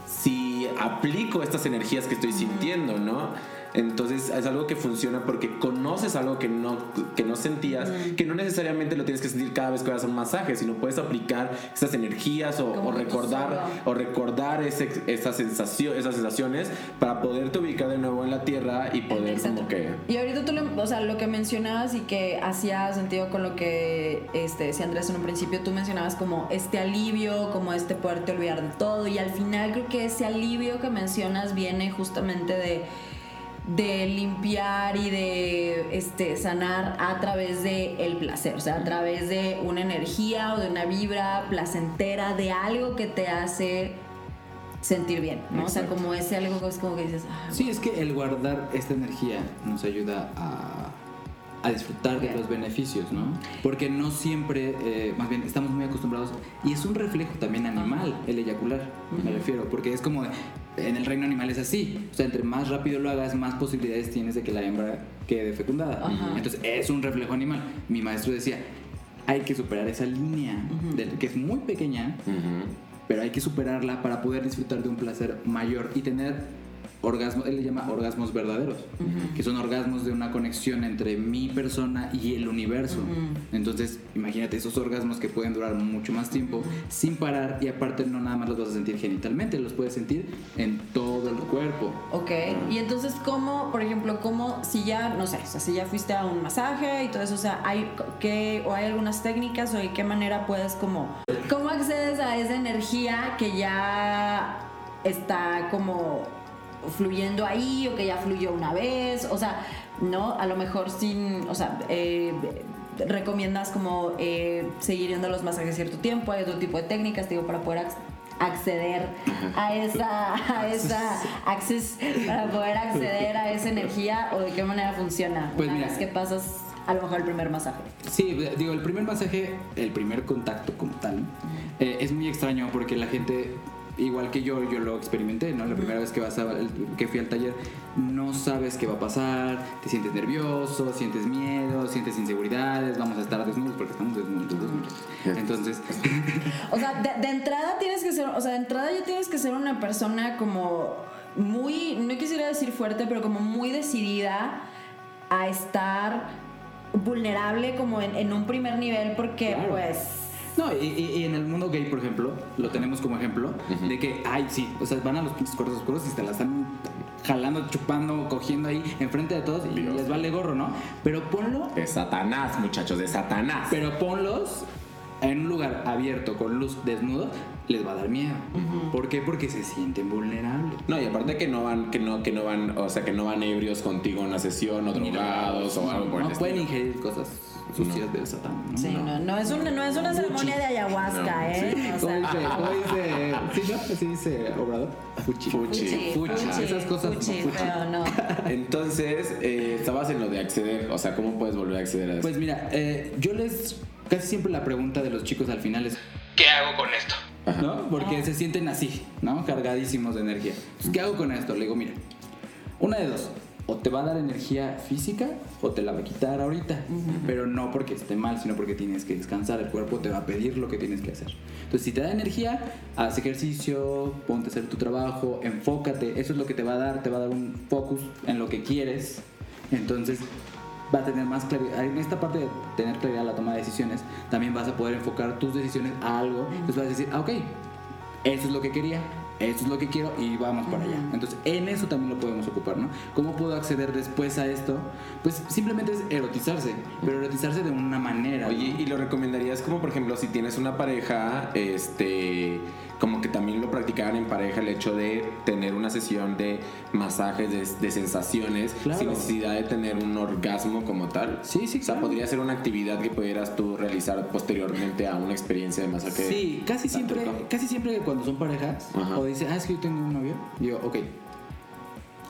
si aplico estas energías que estoy sintiendo, ¿no? Entonces es algo que funciona porque conoces algo que no, que no sentías, que no necesariamente lo tienes que sentir cada vez que vas a un masaje, sino puedes aplicar esas energías o, recordar o recordar ese, esa sensación, esas sensaciones para poderte ubicar de nuevo en la tierra y poder Exacto. como que Y ahorita tú, lo, o sea, lo que mencionabas y que hacía sentido con lo que este, decía Andrés en un principio, tú mencionabas como este alivio, como este poderte olvidar de todo y al final creo que ese alivio que mencionas viene justamente de de limpiar y de este sanar a través de el placer, o sea, a través de una energía o de una vibra placentera de algo que te hace sentir bien, ¿no? O sea, como ese algo que es como que dices, ah, Sí, es que el guardar esta energía nos ayuda a, a disfrutar de los beneficios, ¿no? Porque no siempre, eh, más bien, estamos muy acostumbrados, y es un reflejo también animal, el eyacular, me refiero, porque es como, en el reino animal es así, o sea, entre más rápido lo hagas, más posibilidades tienes de que la hembra quede fecundada. Ajá. Entonces, es un reflejo animal. Mi maestro decía, hay que superar esa línea, que es muy pequeña, pero hay que superarla para poder disfrutar de un placer mayor y tener orgasmos, él le llama orgasmos verdaderos, que son orgasmos de una conexión entre mi persona y el universo. Entonces, imagínate esos orgasmos que pueden durar mucho más tiempo sin parar y aparte no nada más los vas a sentir genitalmente, los puedes sentir en todo el cuerpo. Ok, y entonces, ¿cómo, por ejemplo, cómo, si ya, no sé, o sea, si ya fuiste a un masaje y todo eso, o sea, hay, qué, o hay algunas técnicas o de qué manera puedes como, cómo accedes a esa energía que ya está como fluyendo ahí o que ya fluyó una vez, o sea, no, a lo mejor sin, o sea, eh, recomiendas como eh, seguir yendo a los masajes cierto tiempo, hay otro tipo de técnicas, digo, para poder ac- acceder a esa, a esa access, para poder acceder a esa energía o de qué manera funciona Pues una mira. vez que pasas a lo mejor el primer masaje. Sí, digo, el primer masaje, el primer contacto como tal, eh, es muy extraño porque la gente, igual que yo, yo lo experimenté, ¿no? La primera vez que, vas a- que fui al taller, no sabes qué va a pasar, te sientes nervioso, sientes miedo, sientes inseguridades, vamos a estar desnudos porque estamos desnudos. desnudos. Entonces, *laughs* O sea, de, de entrada tienes que ser, o sea, de entrada ya tienes que ser una persona como muy, no quisiera decir fuerte, pero como muy decidida a estar vulnerable como en, en un primer nivel porque Claro. pues... No, y, y- y en el mundo gay, por ejemplo, lo tenemos como ejemplo de que, ay, sí, o sea, van a los pinches cuartos oscuros y te la están jalando, chupando, cogiendo ahí enfrente de todos y Dios. les vale gorro, ¿no? Pero ponlo, de Satanás, muchachos, de Satanás. pero ponlos en un lugar abierto con luz desnudo, les va a dar miedo. ¿Por qué? Porque se sienten vulnerables. No, y aparte que no van, que no, que no van, o sea, que no van ebrios contigo a una sesión o drogados o algo por el No pueden ingerir cosas sucias del satán. ¿no? Sí, no, no es una, no es una ceremonia de ayahuasca, No, ¿eh? O ¿Cómo sea, dice? ¿Cómo dice? ¿Sí, no? ¿Sí dice Obrador? Fuchi. Fuchi. Fuchi. Esas cosas fuchi, como fuchi. pero no. *laughs* Entonces, eh, estabas en lo de acceder, o sea, ¿cómo puedes volver a acceder a eso? Pues mira, eh, yo les. Casi siempre la pregunta de los chicos al final es: ¿Qué hago con esto? ¿No? Porque se sienten así, ¿no? Cargadísimos de energía. Entonces, ¿Qué hago con esto? Le digo: Mira, una de dos. O te va a dar energía física o te la va a quitar ahorita. Pero no porque esté mal, sino porque tienes que descansar. El cuerpo te va a pedir lo que tienes que hacer. Entonces, si te da energía, haz ejercicio, ponte a hacer tu trabajo, enfócate. Eso es lo que te va a dar. Te va a dar un focus en lo que quieres. Entonces, va a tener más claridad. En esta parte de tener claridad en la toma de decisiones, también vas a poder enfocar tus decisiones a algo. Entonces vas a decir, ah, ok, eso es lo que quería, eso es lo que quiero y vamos para allá. Entonces, en eso también lo podemos ocupar, ¿no? ¿Cómo puedo acceder después a esto? Pues simplemente es erotizarse, pero erotizarse de una manera. Oye, ¿no? ¿y lo recomendarías como, por ejemplo, si tienes una pareja, este, como que también lo practicaran en pareja el hecho de tener una sesión de masajes, de, de sensaciones, Claro. sin necesidad de tener un orgasmo como tal? Sí, sí, O sea, claro. podría ser una actividad que pudieras tú realizar posteriormente a una experiencia de masaje. Sí, casi siempre, casi siempre cuando son parejas Ajá. o dice, ah, es que yo tengo un novio, digo, ok,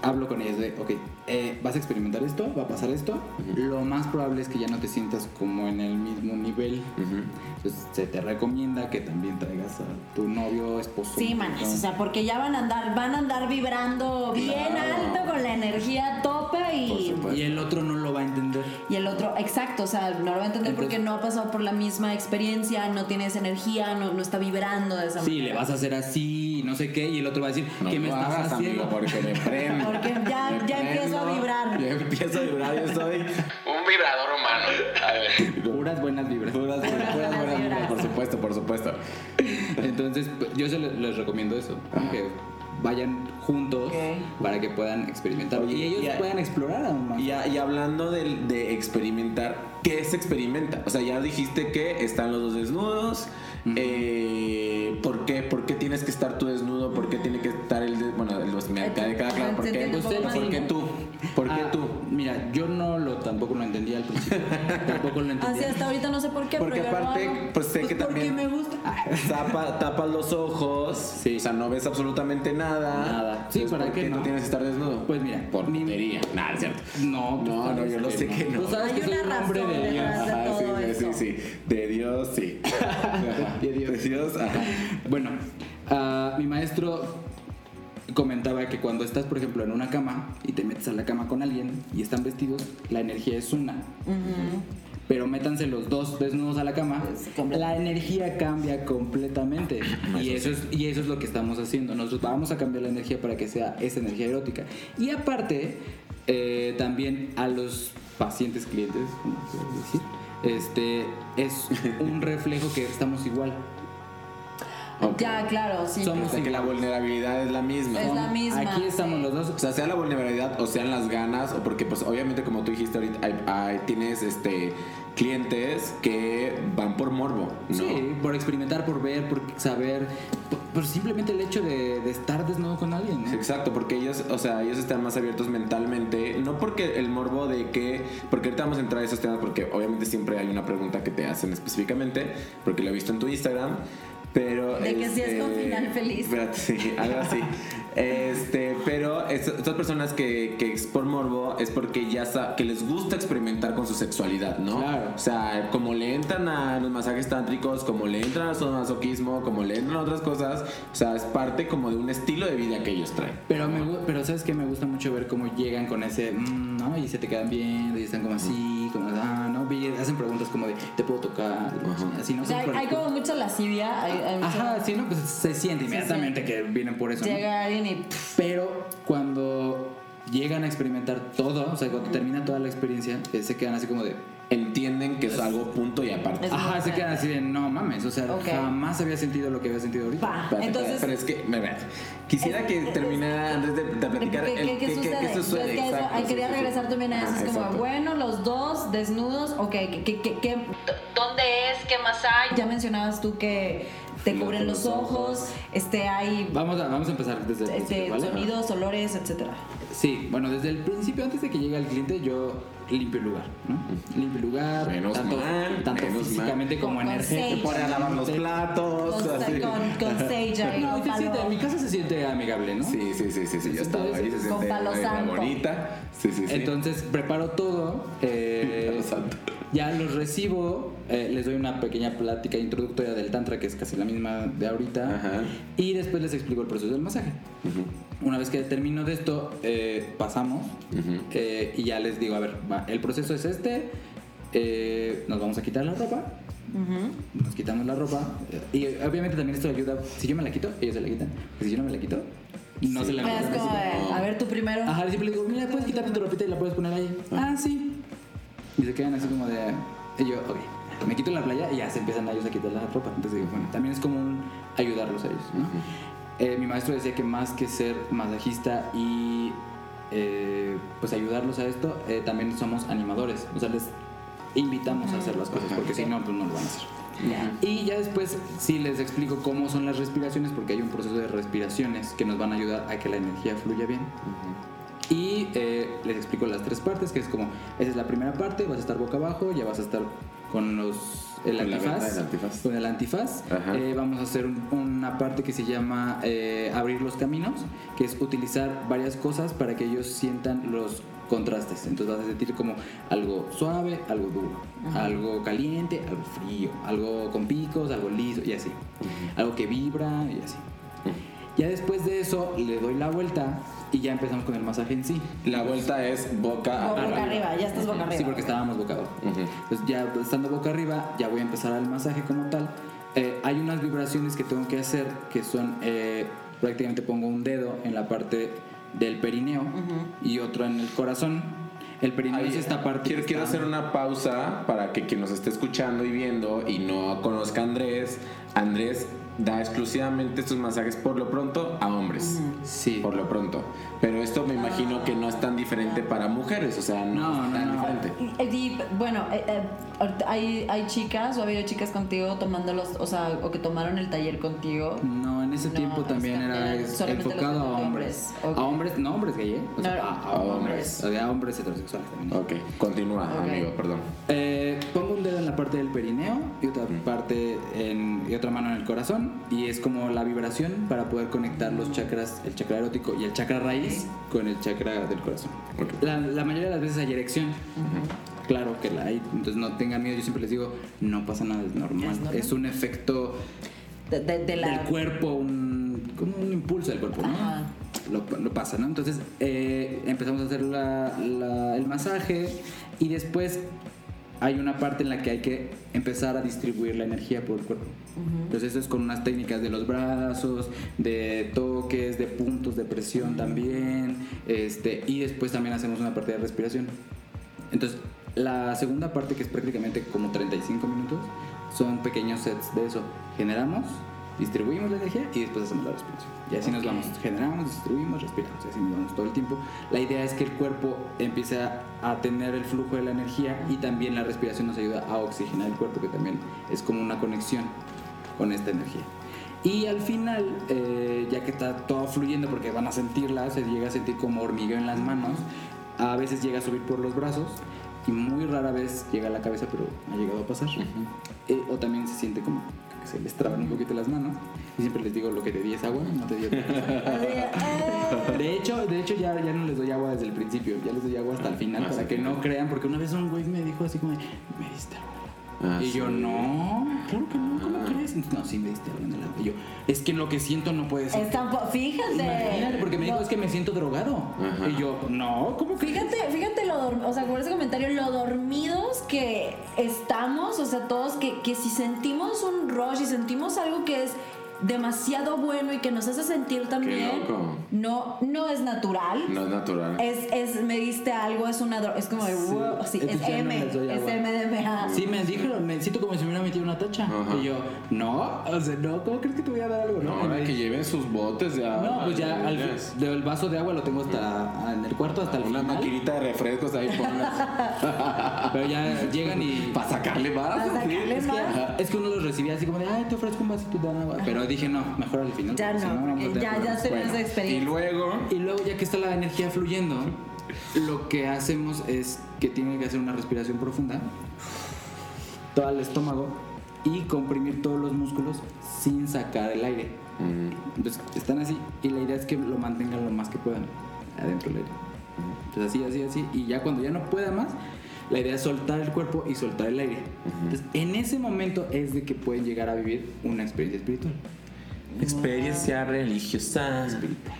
hablo con ellas de, ok, eh, vas a experimentar esto, va a pasar esto, lo más probable es que ya no te sientas como en el mismo nivel, entonces se te recomienda que también traigas a tu novio, esposo. Sí, manes, ¿no? o sea, porque ya van a andar, van a andar vibrando bien Claro. alto con la energía a tope y, y el otro no lo va a entender. y el otro, exacto, o sea, no lo va a entender Entonces- porque no ha pasado por la misma experiencia, no tiene esa energía, no, no está vibrando de esa Sí, manera. le vas a hacer así, no sé qué, y el otro va a decir, No ¿qué me estás hagas, haciendo? amigo, porque me *laughs* prendo. Porque ya, ya empiezo a vibrar. Ya empiezo a vibrar, yo soy un vibrador humano. A ver. Puras buenas vibras. Puras, puras buenas buenas vibras. vibras, por supuesto, por supuesto. Entonces, yo se les, les recomiendo eso, que vayan juntos para que puedan experimentar Oye, y ellos y a- puedan explorar aún más. Y, a- y hablando de, de experimentar, ¿qué se experimenta? O sea, ya dijiste que están los dos desnudos. Eh, ¿Por qué? ¿Por qué tienes que estar tú desnudo? ¿Por qué tiene que estar el de, bueno, los me de cada claro, ¿por qué? Entiendo un poco más, ¿Por qué ¿no? tú? ¿Por qué Ah, tú? Mira, yo no lo tampoco lo entendía al principio. *laughs* tampoco lo entendía. Así hasta ahorita no sé por qué, Porque pero aparte, pues sé que porque también me gusta. *laughs* tapa, tapas los ojos, Sí. o sea, no ves absolutamente nada. Nada. Sí, Entonces, ¿para ¿por qué qué no? no tienes que estar desnudo? Pues mira, por tontería. Nada, es cierto. No, tú No, no, yo lo sé que no. Tú sabes Hay que soy un hombre de Dios. Ajá, sí, eso. sí, sí. De Dios, sí. *laughs* De Dios. De Dios, ajá. Bueno, ah, mi maestro comentaba que cuando estás, por ejemplo, en una cama y te metes a la cama con alguien y están vestidos, la energía es una. Pero métanse los dos desnudos a la cama, la energía cambia completamente. *clears throat* Y eso, es, y eso es lo que estamos haciendo. Nosotros vamos a cambiar la energía para que sea esa energía erótica. Y aparte, eh, también a los pacientes, clientes, como decir, este, es un *laughs* reflejo que estamos igual. Ok. Ya, claro, sí. Somos sea, que la vulnerabilidad es la misma. Es la misma, Aquí estamos sí. los dos. O sea, sea la vulnerabilidad o sean las ganas, o porque pues obviamente como tú dijiste ahorita, hay- hay- tienes este clientes que van por morbo, ¿no? Sí, por experimentar, por ver, por saber, por, por simplemente el hecho de, de estar desnudo con alguien. Sí, Exacto, porque ellos, o sea, ellos están más abiertos mentalmente, no porque el morbo de que, porque ahorita vamos a entrar a esos temas porque obviamente siempre hay una pregunta que te hacen específicamente, porque lo he visto en tu Instagram, pero... De que sí es con este, final feliz. Espérate, sí, algo así. *laughs* Este, pero es- estas personas que, que es por morbo es porque ya que les gusta experimentar con su sexualidad, ¿no? Claro. O sea, como le entran a los masajes tántricos, como le entran a su masoquismo, como le entran a otras cosas, o sea, es parte como de un estilo de vida que ellos traen. Pero, me, pero sabes que me gusta mucho ver cómo llegan con ese, mm, ¿no? Y se te quedan viendo y están como así, como, ah, ¿no? Hacen preguntas como de, ¿te puedo tocar? Así, ¿no? O sea, hay, Como por- hay como mucha lascivia. Hay, hay mucha- Ajá, sí, ¿no? Pues se siente inmediatamente que vienen por eso, ¿no? Llega alguien y. Pero cuando llegan a experimentar todo, o sea, cuando termina toda la experiencia, eh, se quedan así como de, Entienden que es algo punto y aparte. Es- ajá, se quedan así de, no mames, o sea, jamás había sentido lo que había sentido ahorita. pa. Entonces. pero es que, me ve, quisiera Es- que es- terminara antes de, de platicar. ¿Qué, el- qué- qué sucede? qué sucede, Es que eso- sí, quería sí, regresar también a eso. Ajá, es como, exacto. bueno, los dos desnudos, ok, ¿qué, dónde es? ¿Qué más hay? Ya mencionabas tú que te cubren los los ojos, ojos. este, hay Vamos a, vamos a empezar desde el este, principio, ¿vale? sonidos, olores, etcétera. Sí, bueno, desde el principio, antes de que llegue el cliente, yo limpio el lugar, ¿no? Limpio el lugar, Menos tanto, mal, tanto menos físicamente mal. como energéticamente. Pone a lavar los platos. Con, así. con, con sage ahí, No, con siente- palo. mi casa se siente amigable, ¿no? Sí, sí, sí, sí, sí, yo estaba ahí, se Con siente palo una santo. bonita. Sí, sí, sí. Entonces preparo todo, eh, *laughs* Palo santo. Ya los recibo, eh, les doy una pequeña plática introductoria del tantra que es casi la misma de ahorita Ajá. y después les explico el proceso del masaje. Una vez que termino de esto, eh, pasamos eh, y ya les digo, a ver, va, el proceso es este, eh, nos vamos a quitar la ropa, nos quitamos la ropa y obviamente también esto ayuda, si yo me la quito, ellos se la quitan, y si yo no me la quito, no Sí. se la quitan. a ver tú primero. Ajá, siempre le digo, mira, puedes quitarte tu ropita y la puedes poner ahí. Ah, sí. Y se quedan así como de. Y yo, ok. Me quito la playa y ya se empiezan ellos a quitar la ropa. Entonces digo, bueno, también es como un ayudarlos a ellos, ¿no? Eh, mi maestro decía que más que ser masajista y eh, pues ayudarlos a esto, eh, también somos animadores. O sea, les invitamos a hacer las cosas, porque si no, pues no lo van a hacer. Y ya después sí les explico cómo son las respiraciones, porque hay un proceso de respiraciones que nos van a ayudar a que la energía fluya bien. Y eh, les explico las tres partes, que es como, esa es la primera parte, vas a estar boca abajo, ya vas a estar con los el Con antifaz, con el antifaz. Eh, vamos a hacer un- una parte que se llama eh, abrir los caminos, que es utilizar varias cosas para que ellos sientan los contrastes. Entonces vas a sentir como algo suave, algo duro, algo caliente, algo frío, algo con picos, algo liso y así. Algo que vibra y así. Ya después de eso le doy la vuelta y ya empezamos con el masaje en sí. La vuelta es boca Boca arriba. arriba, ya estás boca arriba. Sí, porque estábamos boca abajo. Entonces ya estando boca arriba, ya voy a empezar al masaje como tal. Eh, hay unas vibraciones que tengo que hacer que son, eh, prácticamente pongo un dedo en la parte del perineo y otro en el corazón. El perineo Ahí, es esta parte. Quiero, quiero hacer una pausa para que quien nos esté escuchando y viendo y no conozca a Andrés, Andrés da exclusivamente estos masajes por lo pronto a hombres. Sí. Por lo pronto. Pero esto me imagino que no es tan diferente para mujeres, o sea, no, No, es no, tan no. diferente. Y, y, bueno, eh, eh, hay, hay chicas o ha habido chicas contigo tomando los, o sea, o que tomaron el taller contigo. No, en ese No, tiempo también era enfocado a hombres. hombres, ok. A hombres, no hombres gay, ¿eh? O sea, No, a, no, a hombres. hombres. A hombres heterosexuales también. Ok, continúa, Ok. amigo, perdón. Eh, pongo un dedo en la parte del perineo y otra parte en, y otra mano en el corazón y es como la vibración para poder conectar los chakras, el chakra erótico y el chakra raíz con el chakra del corazón. La, la mayoría de las veces hay erección. Claro que la hay, entonces no tengan miedo, yo siempre les digo, no pasa nada, es normal. Es normal. Es un efecto De, de- de la, del cuerpo, un, como un impulso del cuerpo, ¿no? Ajá. Lo, lo pasa, ¿no? Entonces eh, empezamos a hacer la- la- el masaje y después hay una parte en la que hay que empezar a distribuir la energía por el cuerpo. Entonces eso es con unas técnicas de los brazos, de toques, de puntos de presión también, este, y después también hacemos una parte de respiración. Entonces, la segunda parte, que es prácticamente como 35 minutos, son pequeños sets de eso. Generamos, distribuimos la energía y después hacemos la respiración. Y así nos Ok. vamos. Generamos, distribuimos, respiramos. Y así nos vamos todo el tiempo. La idea es que el cuerpo empiece a, tener el flujo de la energía y también la respiración nos ayuda a oxigenar el cuerpo, que también es como una conexión con esta energía. Y al final, eh, ya que está todo fluyendo, porque van a sentirla, se llega a sentir como hormigueo en las manos, a veces llega a subir por los brazos y muy rara vez llega a la cabeza, pero ha llegado a pasar. Eh, o también se siente como que se les traban un poquito las manos. Y siempre les digo, lo que te di es agua, no te di otra cosa. *laughs* De hecho, de hecho ya, ya no les doy agua desde el principio, ya les doy agua hasta el final Ah, para que no crean, porque una vez un güey me dijo así como, de, me diste agua. Ah, y sí. yo, no, claro que no, ¿cómo Ah. crees? No, sí me diste agua en. Y yo, es que lo que siento no puede ser. Fíjate. Imagínate, porque me dijo, No, es que me siento drogado. Ajá. Y yo, no, ¿cómo que? Fíjate, fíjate lo o sea, por ese comentario, lo dormidos que estamos, o sea, todos que, que si sentimos un rush y sentimos algo que es demasiado bueno y que nos hace sentir también, loco. no, no es natural. No es natural. Es, es, me diste algo, es una es como de Sí. wow, sí, es no M, doy es. MDMA. Sí, me dijeron, me siento como si me hubiera metido una tacha. Ajá. Y yo, no, o sea, no, ¿cómo crees que te voy a dar algo? no, ahora que lleven sus botes de agua. No, pues ya al, del vaso de agua lo tengo hasta en el cuarto, hasta el Una final. maquinita de refrescos ahí. *laughs* Pero ya llegan y Para sacarle más. Pa' sacarle sí. más. Ajá, Es que uno los recibía así como de, ay, te ofrezco un vasito de agua. Pero dije, no, mejor al final. Ya no, porque tener ya, ya problemas. tenemos esa Y experiencia. luego. Y luego, ya que está la energía fluyendo, lo que hacemos es que tienen que hacer una respiración profunda, todo el estómago y comprimir todos los músculos sin sacar el aire. Mm, Entonces, están así y la idea es que lo mantengan lo más que puedan adentro del aire. Entonces, así, así, así. Y ya cuando ya no pueda más, la idea es soltar el cuerpo y soltar el aire. Entonces, en ese momento es de que pueden llegar a vivir una experiencia espiritual. Experiencia religiosa.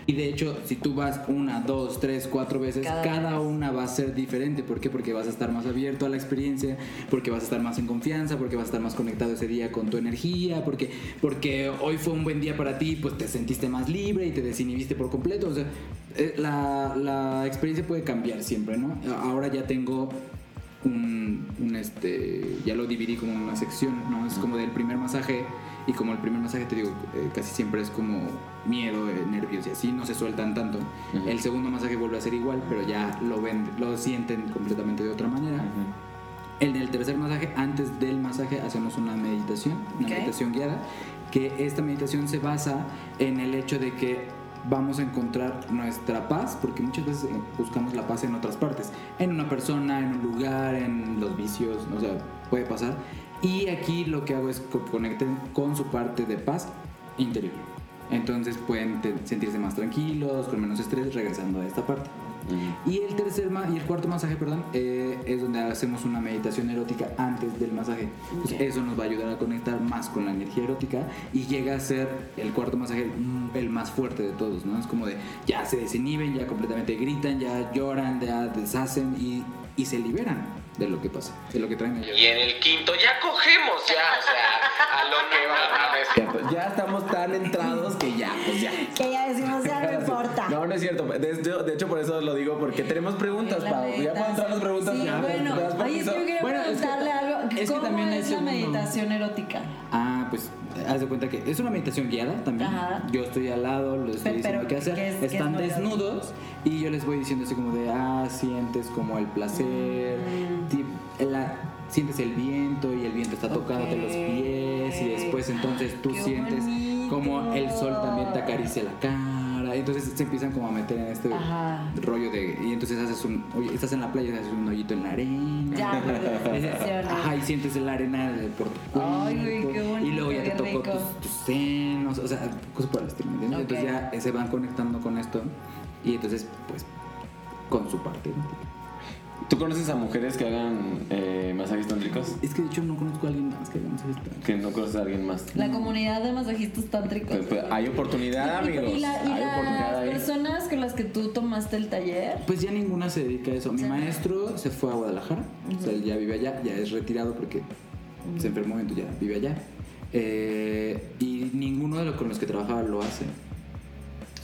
Y de hecho, si tú vas una, dos, tres, cuatro veces, Cada una va a ser diferente. ¿Por qué? Porque vas a estar más abierto a la experiencia, porque vas a estar más en confianza, porque vas a estar más conectado ese día con tu energía, porque, porque hoy fue un buen día para ti, pues te sentiste más libre y te desinhibiste por completo. O sea, eh, la, la experiencia puede cambiar siempre, ¿no? Ahora ya tengo un, un, este ya lo dividí como en una sección no es como del primer masaje y como el primer masaje te digo eh, casi siempre es como miedo eh, nervios y así no se sueltan tanto Ujú. el segundo masaje vuelve a ser igual pero ya lo ven lo sienten completamente de otra manera el del tercer masaje antes del masaje hacemos una meditación una Ok. meditación guiada que esta meditación se basa en el hecho de que vamos a encontrar nuestra paz, porque muchas veces eh, buscamos la paz en otras partes, en una persona, en un lugar, en los vicios, o sea, puede pasar. Y aquí lo que hago es que conecten con su parte de paz interior. Entonces pueden sentirse más tranquilos, con menos estrés, regresando a esta parte. Mm. Y el tercer y el cuarto masaje, perdón, eh, es donde hacemos una meditación erótica antes del masaje. Ok. Eso nos va a ayudar a conectar más con la energía erótica y llega a ser el cuarto masaje mm, el más fuerte de todos, ¿no? Es como de ya se desinhiben, ya completamente gritan, ya lloran, ya deshacen y, y se liberan de lo que pasa, de lo que traen ellos. Y en el quinto ya cogemos, ya, o sea, a lo que va. Cierto, Ya estamos tan entrados que ya, pues ya. Que ya decimos, ya no *laughs* importa. No, No, no es cierto. De hecho, de hecho, por eso lo digo, porque tenemos preguntas, Pau. Ya puedo entrar las preguntas. Sí, ya. bueno, ¿Me das ay, es yo quería Bueno, es que- preguntarle algo. es que ¿Cómo también es la meditación erótica? Ah, pues haz de cuenta que es una meditación guiada también. Ajá. Yo estoy al lado, les estoy diciendo pero qué hacer. ¿qué es- qué es Están no desnudos y yo les voy diciendo así como de, ah, sientes como el placer, la- sientes el viento y el viento está tocándote los pies y después entonces tú Qué sientes como el sol también te acaricia la cara. Entonces se empiezan como a meter en este Ajá. rollo de... Y entonces haces un... Oye, estás en la playa y haces un hoyito en la arena. Ya, funciona. *laughs* Ajá, y sientes la arena por tu cuerpo. Ay, güey, qué bonito, y luego ya te tocó tus, tus senos, o sea, cosas por el estilo, ¿me entiendes? Ok. Entonces ya se van conectando con esto y entonces, pues, con su parte. ¿no? ¿Tú conoces a mujeres que hagan eh, masajes tántricos? Es que de hecho no conozco a alguien más que haga masajes tántricos. Que no conoces a alguien más. La comunidad de masajistas tántricos. Pues, pues, hay oportunidad, Y- amigos. Y, la- y hay oportunidad las ahí. personas con las que tú tomaste el taller. Pues ya ninguna se dedica a eso. Mi Sí. maestro se fue a Guadalajara, o sea, él ya vive allá, ya es retirado porque se enfermó, entonces ya vive allá. Eh, y ninguno de los con los que trabajaba lo hace.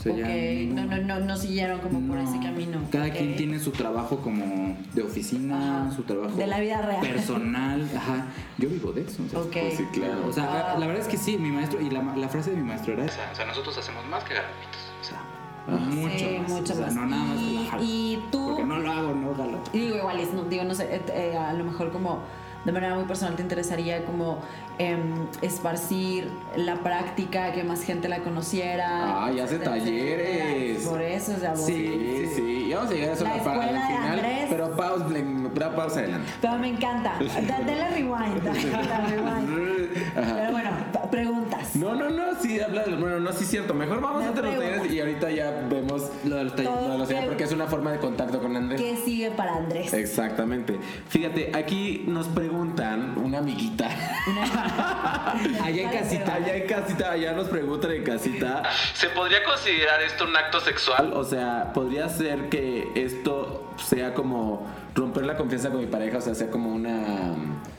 O sea, ok, ya no, no, no, no siguieron como por ese camino. Cada quien tiene su trabajo como de oficina, Ajá. su trabajo De la vida real. personal. Ajá. Yo vivo de eso. o sea, Ok. Pues sí, claro. O sea, la verdad es que sí, mi maestro, y la, la frase de mi maestro era esa. O sea, nosotros hacemos más que garapitos. O sea, mucho Sí, más. mucho o sea, más. no nada más y, y tú. Porque no lo hago, no jalo. Digo, igual, es- no, digo, no sé, eh, eh, a lo mejor como de manera muy personal te interesaría como em, esparcir la práctica, que más gente la conociera. Ah, y hace talleres. Por eso, o sea, vos- Sí, sí. Y vamos a llegar a eso La escuela de final. Andrés. Pero pausa, pero pausa adelante. Pero me encanta. Da- Dale rewind. dale rewind. *laughs* Pero bueno, preguntas. No, no, no, sí, habla de Bueno, no, sí es cierto. Mejor vamos Me a los talleres y ahorita ya vemos Lo de los talleres. lo de los talleres, porque es una forma de contacto con Andrés. ¿Qué sigue para Andrés? Exactamente. Fíjate, aquí nos preguntan, una amiguita. *laughs* Allá en casita. Allá en casita, allá nos preguntan en casita. ¿Se podría considerar esto un acto sexual? O sea, ¿podría ser que esto sea como romper la confianza con mi pareja? O sea, sea como una.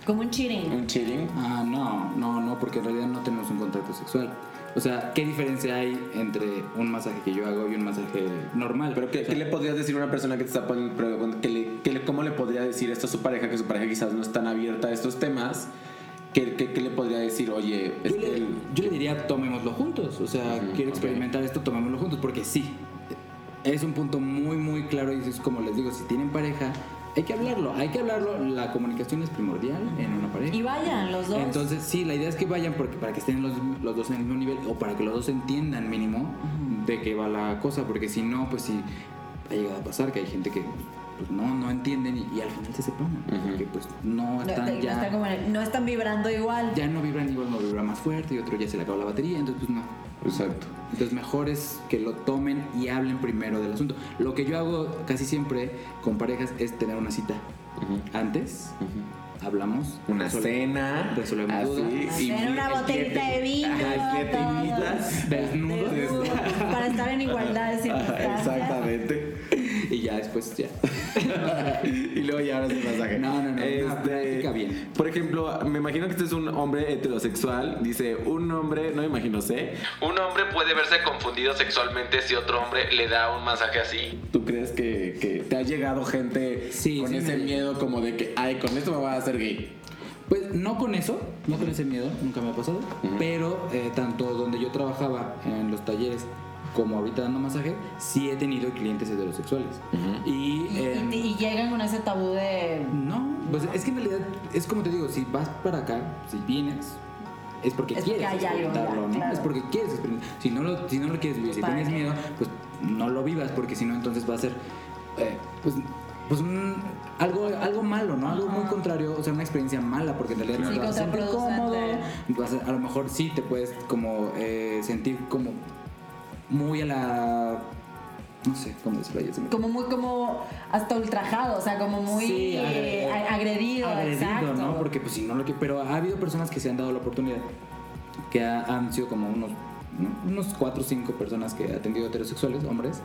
Como un cheating. un cheating. Ah, no, no, no, porque en realidad no tenemos un contacto sexual. O sea, ¿qué diferencia hay entre un masaje que yo hago y un masaje normal? Pero, ¿qué, O sea, qué le podrías decir a una persona que te está poniendo prueba? ¿Qué le- qué le- ¿Cómo le podría decir esto a su pareja? Que su pareja quizás no es tan abierta a estos temas. ¿Qué, qué, qué le podría decir? Oye, Yo que le, yo le diría, tomémoslo juntos. O sea, Ujú, quiero ok. experimentar esto, tomémoslo juntos. Porque sí, es un punto muy, muy claro. Y es como les digo, si tienen pareja, hay que hablarlo. Hay que hablarlo. La comunicación es primordial en una pareja. Y vayan los dos. Entonces, sí, la idea es que vayan porque para que estén los, los dos en el mismo nivel o para que los dos entiendan mínimo de qué va la cosa. Porque si no, pues sí, ha llegado a pasar que hay gente que pues, no, no entienden y, y al final se separan. Ujú. Porque pues no no, están no ya están como el- no están vibrando igual. ya no vibran igual, no vibra más fuerte y otro ya se le acabó la batería, entonces pues no. Exacto. Entonces mejor es que lo tomen y hablen primero del asunto. Lo que yo hago casi siempre con parejas es tener una cita. Ujú, Antes ujú. hablamos. Una cena. resolvemos así, dudas. y Hacer una el botellita de vino. Desnudos. Desnudos, Para estar en igualdad de Ajá, circunstancias. Exactamente. *laughs* Y ya después ya. *laughs* y luego ya ahora el masaje. No, no, no, Este, práctica bien. Por ejemplo, me imagino que este es un hombre heterosexual. Dice, un hombre, no me imagino, sé. Un hombre puede verse confundido sexualmente si otro hombre le da un masaje así. ¿Tú crees que, que te ha llegado gente Sí, con sí ese me- miedo como de que, ay, con esto me voy a hacer gay? Pues no con eso, no con ese miedo, nunca me ha pasado. Ujú. Pero eh, tanto donde yo trabajaba en los talleres como ahorita dando masaje, sí he tenido clientes heterosexuales. Ujú. Y, Y, em, y- y llegan con ese tabú de. no, pues es que en realidad es como te digo, si vas para acá, si vienes, es porque Es porque quieres experimentarlo, ¿no? claro. Es porque quieres. Si no lo, si no lo quieres vivir, si ¿Para tienes qué? miedo, pues no lo vivas, porque si no, entonces va a ser, eh, pues, pues un- algo, algo malo, ¿no? Algo muy contrario, o sea, una experiencia mala, porque en realidad Sí, no vas a sentir cómodo, vas a, a lo mejor sí te puedes como eh, sentir como muy a la, no sé, cómo decirlo, ya se me- Como muy, como hasta ultrajado, o sea, como muy Sí, agre- eh, agredido. agredido, exacto. ¿no? Porque pues si no lo que... Pero ha habido personas que se han dado la oportunidad, que ha- han sido como unos, ¿no? unos cuatro o cinco personas que he atendido heterosexuales, hombres,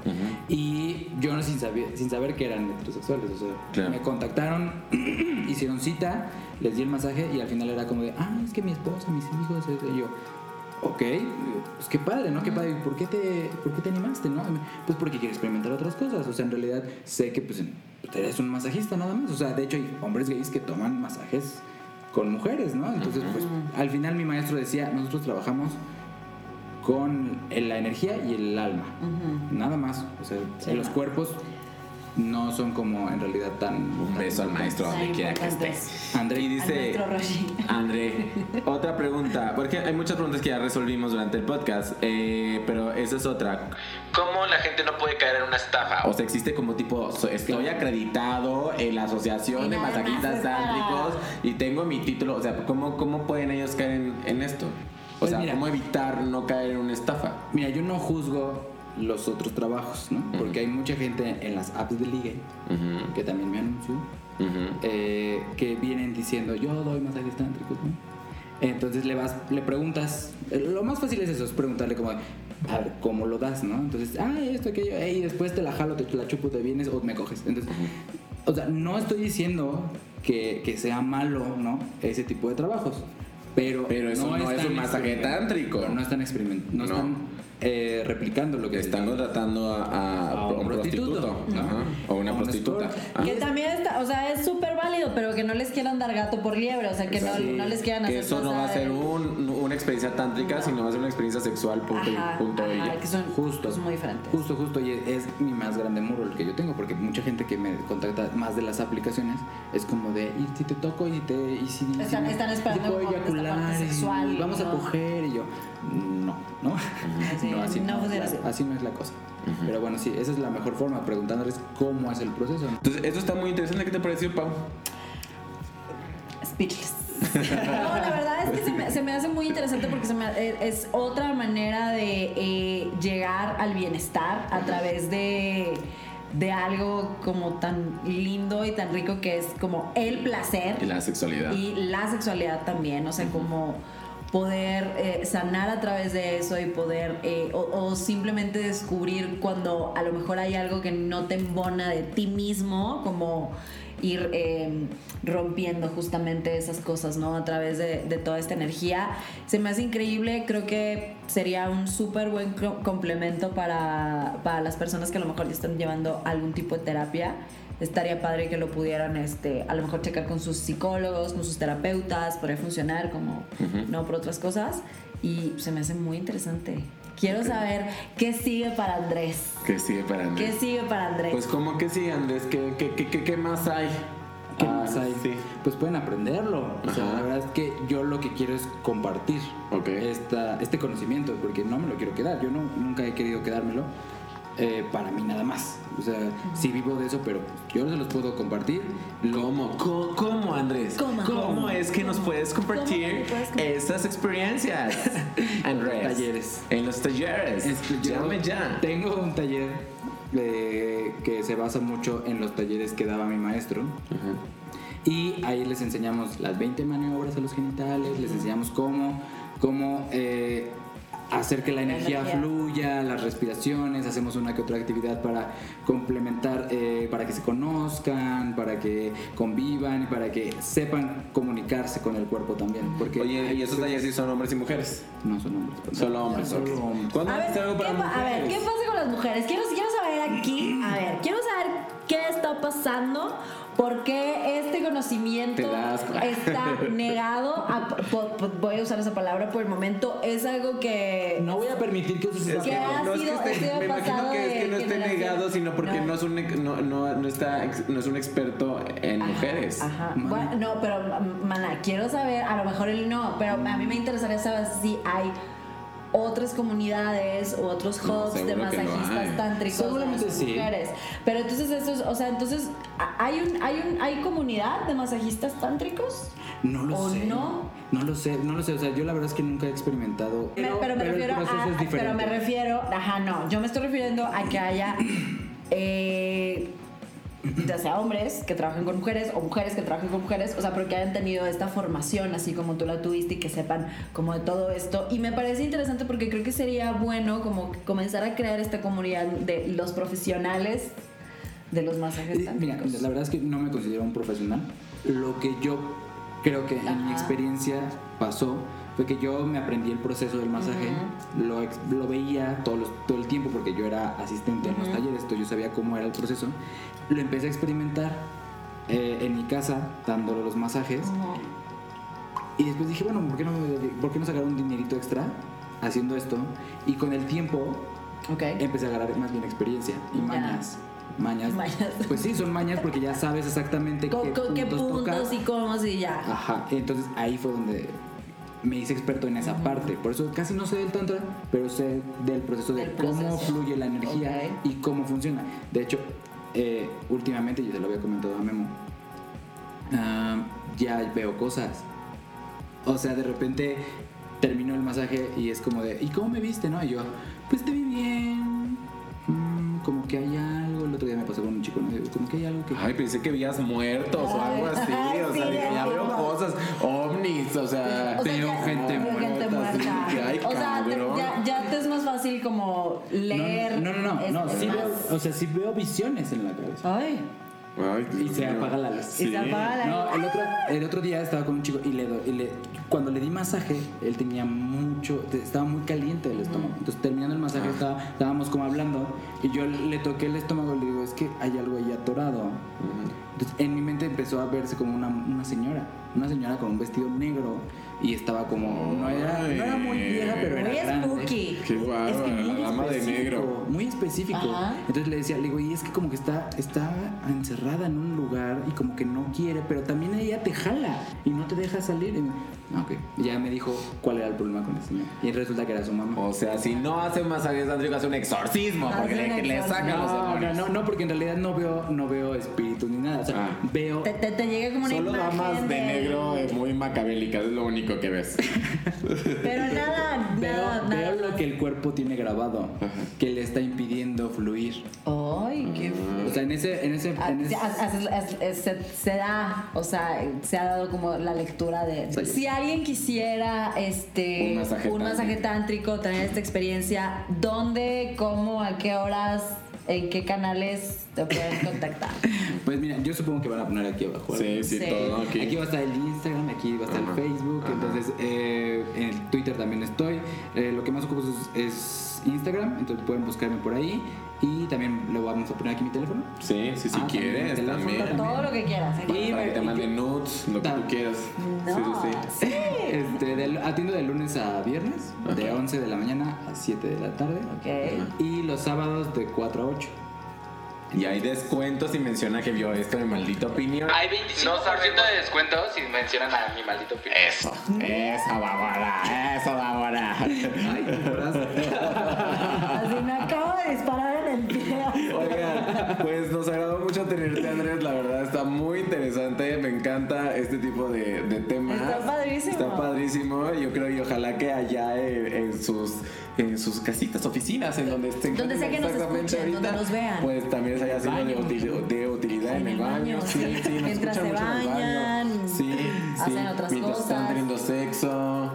y yo no sin saber, sin saber que eran heterosexuales, o sea, Claro. me contactaron, *clears throat* hicieron cita, les di el masaje y al final era como de, ah, es que mi esposa, mis hijos, eso", y yo... Ok, pues qué padre, ¿no? Qué padre. ¿Por qué te, por qué te animaste, no? Pues porque quiero experimentar otras cosas. O sea, en realidad sé que pues eres un masajista nada más. O sea, de hecho hay hombres gays que toman masajes con mujeres, ¿no? Entonces, pues al final mi maestro decía, nosotros trabajamos con la energía y el alma. Nada más. O sea, Sí, los cuerpos no son como en realidad tan... Un tan beso al maestro donde quiera que esté. André, Y dice. André, otra pregunta, porque hay muchas preguntas que ya resolvimos durante el podcast, eh, pero esa es otra. ¿Cómo la gente no puede caer en una estafa? O sea, existe como tipo, estoy acreditado en la Asociación Y de Masajistas Tántricos y tengo mi título, o sea, ¿cómo, cómo pueden ellos caer en, en esto? O Pues sea, mira. ¿cómo evitar no caer en una estafa? Mira, yo no juzgo los otros trabajos, ¿no? Porque hay mucha gente en las apps de ligue, que también me anunció, ujú. eh, que vienen diciendo, yo doy masajes tántricos, ¿no? Entonces le vas, le preguntas, eh, lo más fácil es eso, es preguntarle como, a ver, ¿cómo lo das, no? Entonces, ah, esto, aquello, eh, y después te la jalo, te la chupo, te vienes o me coges. Entonces, o sea, no estoy diciendo que, que sea malo, ¿no? Ese tipo de trabajos. Pero, Pero eso no es están un masaje tántrico. No están experimentando, no, No. están eh, replicando lo que Están contratando a, a A un un prostituto, prostituto, ¿no? Ajá, o una prostituta. Ah. Que también está, o sea, es súper válido, pero que no les quieran dar gato por liebre, o sea, que no, Sí. no les quieran Que hacer eso no va a ser un- una experiencia tántrica, sino va a ser una experiencia sexual, punto, y- Ajá, punto ajá, y ya. que son Justo. cosas muy diferentes. Justo, justo, y es, es mi más grande muro el que yo tengo, porque mucha gente que me contacta más de las aplicaciones es como de, y si te toco y te. Y si, Están- me- están y esperando te puedo eyacular, parte y sexual, Vamos a ¿no? coger, y yo, *laughs* no, ¿no? Sí, así no es así. la- así no es la cosa. Pero bueno, sí, esa es la mejor forma, preguntándoles cómo es el proceso. Entonces, eso está muy interesante. ¿Qué te pareció, Pau? Speechless. *laughs* No, la verdad es que se me, se me hace muy interesante porque se me- eh, es otra manera de eh, llegar al bienestar a través de, de algo como tan lindo y tan rico que es como el placer Y la sexualidad. y la sexualidad también, o sea, como poder eh, sanar a través de eso y poder eh, o, simplemente descubrir cuando a lo mejor hay algo que no te embona de ti mismo, como ir eh, rompiendo justamente esas cosas, ¿no? A través de, de toda esta energía. Se me hace increíble, creo que sería un súper buen co- complemento para, para las personas que a lo mejor están llevando algún tipo de terapia estaría padre que lo pudieran este a lo mejor checar con sus psicólogos con sus terapeutas podría funcionar como no por otras cosas y se me hace muy interesante quiero saber qué sigue para Andrés ¿Qué sigue para qué Andrés? sigue para Andrés Pues, ¿cómo que sí, Andrés? ¿Qué, qué, qué, qué- qué más hay? ¿Qué Ah, más hay? Sí. Pues pueden aprenderlo. O sea, la verdad es que yo lo que quiero es compartir Ok. esta, este conocimiento, porque no me lo quiero quedar. Yo no, nunca he querido quedármelo eh, para mí nada más. O sea, sí vivo de eso, pero yo se los puedo compartir. ¿Cómo? ¿Cómo, cómo, Andrés? ¿Cómo? es que nos puedes compartir estas experiencias, *laughs* Andrés? Talleres. En los talleres. Este, yo Llame ya. Tengo un taller que se basa mucho en los talleres que daba mi maestro. Y ahí les enseñamos las 20 maniobras a los genitales, les enseñamos cómo, cómo eh, hacer que la energía, energía. fluya, las respiraciones, hacemos una que otra actividad para complementar, eh, para que se conozcan, para que convivan y para que sepan comunicarse con el cuerpo también. Porque Oye, ¿y esos talleres sí son hombres y mujeres? no son hombres. Solo hombres. Solo hombres. ¿Cuándo a ver, ¿qué, para pa- a ver, ¿qué mujeres? pasa con las mujeres? Quiero, quiero saber aquí, a ver, quiero saber qué está pasando, por qué este conocimiento está *laughs* negado, a- po- po- voy a usar esa palabra por el momento, es algo que... No voy a permitir que esa que ha no es que sido- esté- ha sido me imagino que es que no esté negado, sino porque no, No. es un, no, no, no está, no es un experto en Ajá, mujeres. Ajá. Bueno, no, pero mana, quiero saber, a lo mejor él no, pero a mí me interesaría saber si hay otras comunidades o otros No, hubs de masajistas tántricos Seguramente sí. mujeres. Pero entonces eso es, o sea, entonces ¿a- hay un hay un hay comunidad de masajistas tántricos? No lo ¿O sé. no? No lo sé, no lo sé. O sea, yo la verdad es que nunca he experimentado. Me- pero, me el refiero a, pero me refiero, ajá, no, yo me estoy refiriendo a que haya eh, ya sea hombres que trabajen con mujeres o mujeres que trabajen con mujeres, o sea, pero que hayan tenido esta formación así como tú la tuviste y que sepan como de todo esto. Y me parece interesante porque creo que sería bueno como comenzar a crear esta comunidad de los profesionales de los masajes Eh, Mira, la verdad es que no me considero un profesional. Lo que yo creo que en mi Ajá. experiencia pasó fue que yo me aprendí el proceso del masaje, lo, ex- lo veía todo, los- todo el tiempo porque yo era asistente en los talleres, entonces yo sabía cómo era el proceso. Lo empecé a experimentar eh, en mi casa, dándole los masajes. Y después dije, bueno, ¿por qué, no, ¿por qué no sacar un dinerito extra haciendo esto? Y con el tiempo Ok. empecé a agarrar más bien experiencia y mañas. Mañas. Mañas. Pues sí, son mañas porque ya sabes exactamente ¿Con, qué con qué puntos puntos tocar. y cómo y ya? Ajá, entonces ahí fue donde me hice experto en esa parte. Por eso casi no sé del tantra, pero sé del proceso de Del cómo proceso. fluye la energía Ok. y cómo funciona. De hecho, eh, últimamente, yo se lo había comentado a Memo, ah, ya veo cosas. O sea, de repente terminó el masaje y es como de, ¿y cómo me viste? ¿No? Y yo, pues te vi bien. mm, como que hay con un chico, ¿no? Como que hay algo que. Ay, pensé que veías muertos o algo así. Ay, o sí, sea, ya veo cosas, ovnis, o sea. O Veo gente muerta, así muerta. que, ay, o sea, ya, ya te es más fácil como leer. No, no, no, sí más- veo, o sea, sí veo visiones en la cabeza. Ay, Ay, Y se mío. apaga la luz. y se apaga la No, el otro, el otro día estaba con un chico y le, y le cuando le di masaje, él tenía mucho, estaba muy caliente el estómago. Entonces terminando el masaje estaba- estábamos como hablando y yo le toqué el estómago y le digo, es que hay algo ahí atorado. Entonces en mi mente empezó a verse como una, una señora, una señora con un vestido negro y estaba como, no era, no era muy vieja, pero era muy grande. spooky. Qué guau, Es que la muy dama de específico, negro. Muy específico. Ajá. Entonces le decía, le digo, y es que como que está, está encerrada en un lugar y como que no quiere, pero también ella te jala y no te deja salir. Y, ah, ok. Y ya me dijo cuál era el problema con el señor. Y resulta que era su mamá. O sea, si no hace masajes tántricos, hace un exorcismo, porque Hace le, un le sacan los No, no, demonios. no, no, porque en realidad no veo, no veo espíritus ni nada. O sea, Ah. veo. Te, te, te llega como una Solo imagen damas de del- negro eh, muy macabélicas, es lo único que ves. *laughs* Pero nada, Veo, nada, nada. veo lo que el cuerpo tiene grabado, que le está impidiendo fluir. Ay, qué O sea, en ese, en ese, Ah, en ese- as- se, se da, o sea, se ha dado como la lectura de Sí. si alguien quisiera este Un masaje un masaje tántrico, tener esta experiencia, ¿dónde, cómo, a qué horas, en qué canales te pueden contactar? *laughs* Pues mira, yo supongo que van a poner aquí abajo. Sí, sí, Sí. todo aquí. Aquí va a estar el Instagram, aquí va a estar el Facebook, entonces eh, en el Twitter también estoy. Eh, lo que más ocupo es, es Instagram, entonces pueden buscarme por ahí. Y también le vamos a poner aquí mi teléfono. Sí, sí, si Ah, también, quieres, teléfono también. también. Todo lo que quieras. ¿eh? Y Para que te manden nudes, lo que tú quieras. No, Sí, sí, sí. Este, de- atiendo de lunes a viernes, de 11 de la mañana a 7 de la tarde. Ok. Y los sábados de 4 a 8. Y hay descuentos si menciona que vio esto de maldita opinión. Hay 25% de descuento si mencionan a mi maldito opinión. Eso, eso, Bárbara, eso, Bárbara. Ay, qué brazo. Así me acabo de disparar en el pie. Oigan, pues nos agradó mucho tenerte, Andrés. La verdad está muy interesante. Me encanta este tipo de, de temas. Está padrísimo. Está padrísimo. Yo creo y ojalá que allá en, en sus en sus casitas, oficinas, en donde estén. Donde sea que nos exactamente escuchen, donde nos vean. Pues también se haya sido de, baño. util- de utilidad en, el baño. Sí, sí. sí, nos Mientras escuchan se mucho en el baño. Sí, sí. hacen otras Mientras están teniendo sexo.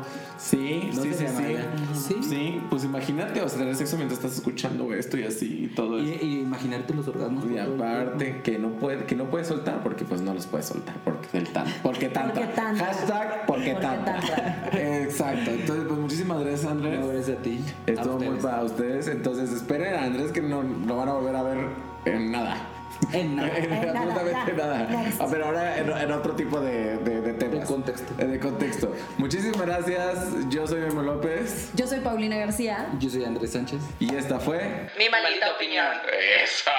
Sí, No sí, sí, sí. Sí. Sí, pues imagínate, o sea, tener sexo mientras estás escuchando esto y así y todo Y, eso. y imaginarte los orgasmos. Y aparte que no puede que no puede soltar porque pues no los puede soltar porque el tan porque tanta Porque tanta. hashtag porque, Porque tanta. Exacto entonces pues muchísimas gracias Andrés No, gracias a ti. estuvo A muy para ustedes entonces esperen a Andrés que no lo van a volver a ver en nada En nada. *laughs* en nada, absolutamente nada Next. Ah, pero ahora en, en otro tipo de, de, de temas De contexto. Eh, de contexto muchísimas gracias yo soy Memo López Yo soy Paulina García. Yo soy Andrés Sánchez. y esta fue Mi maldita opinión. Eso.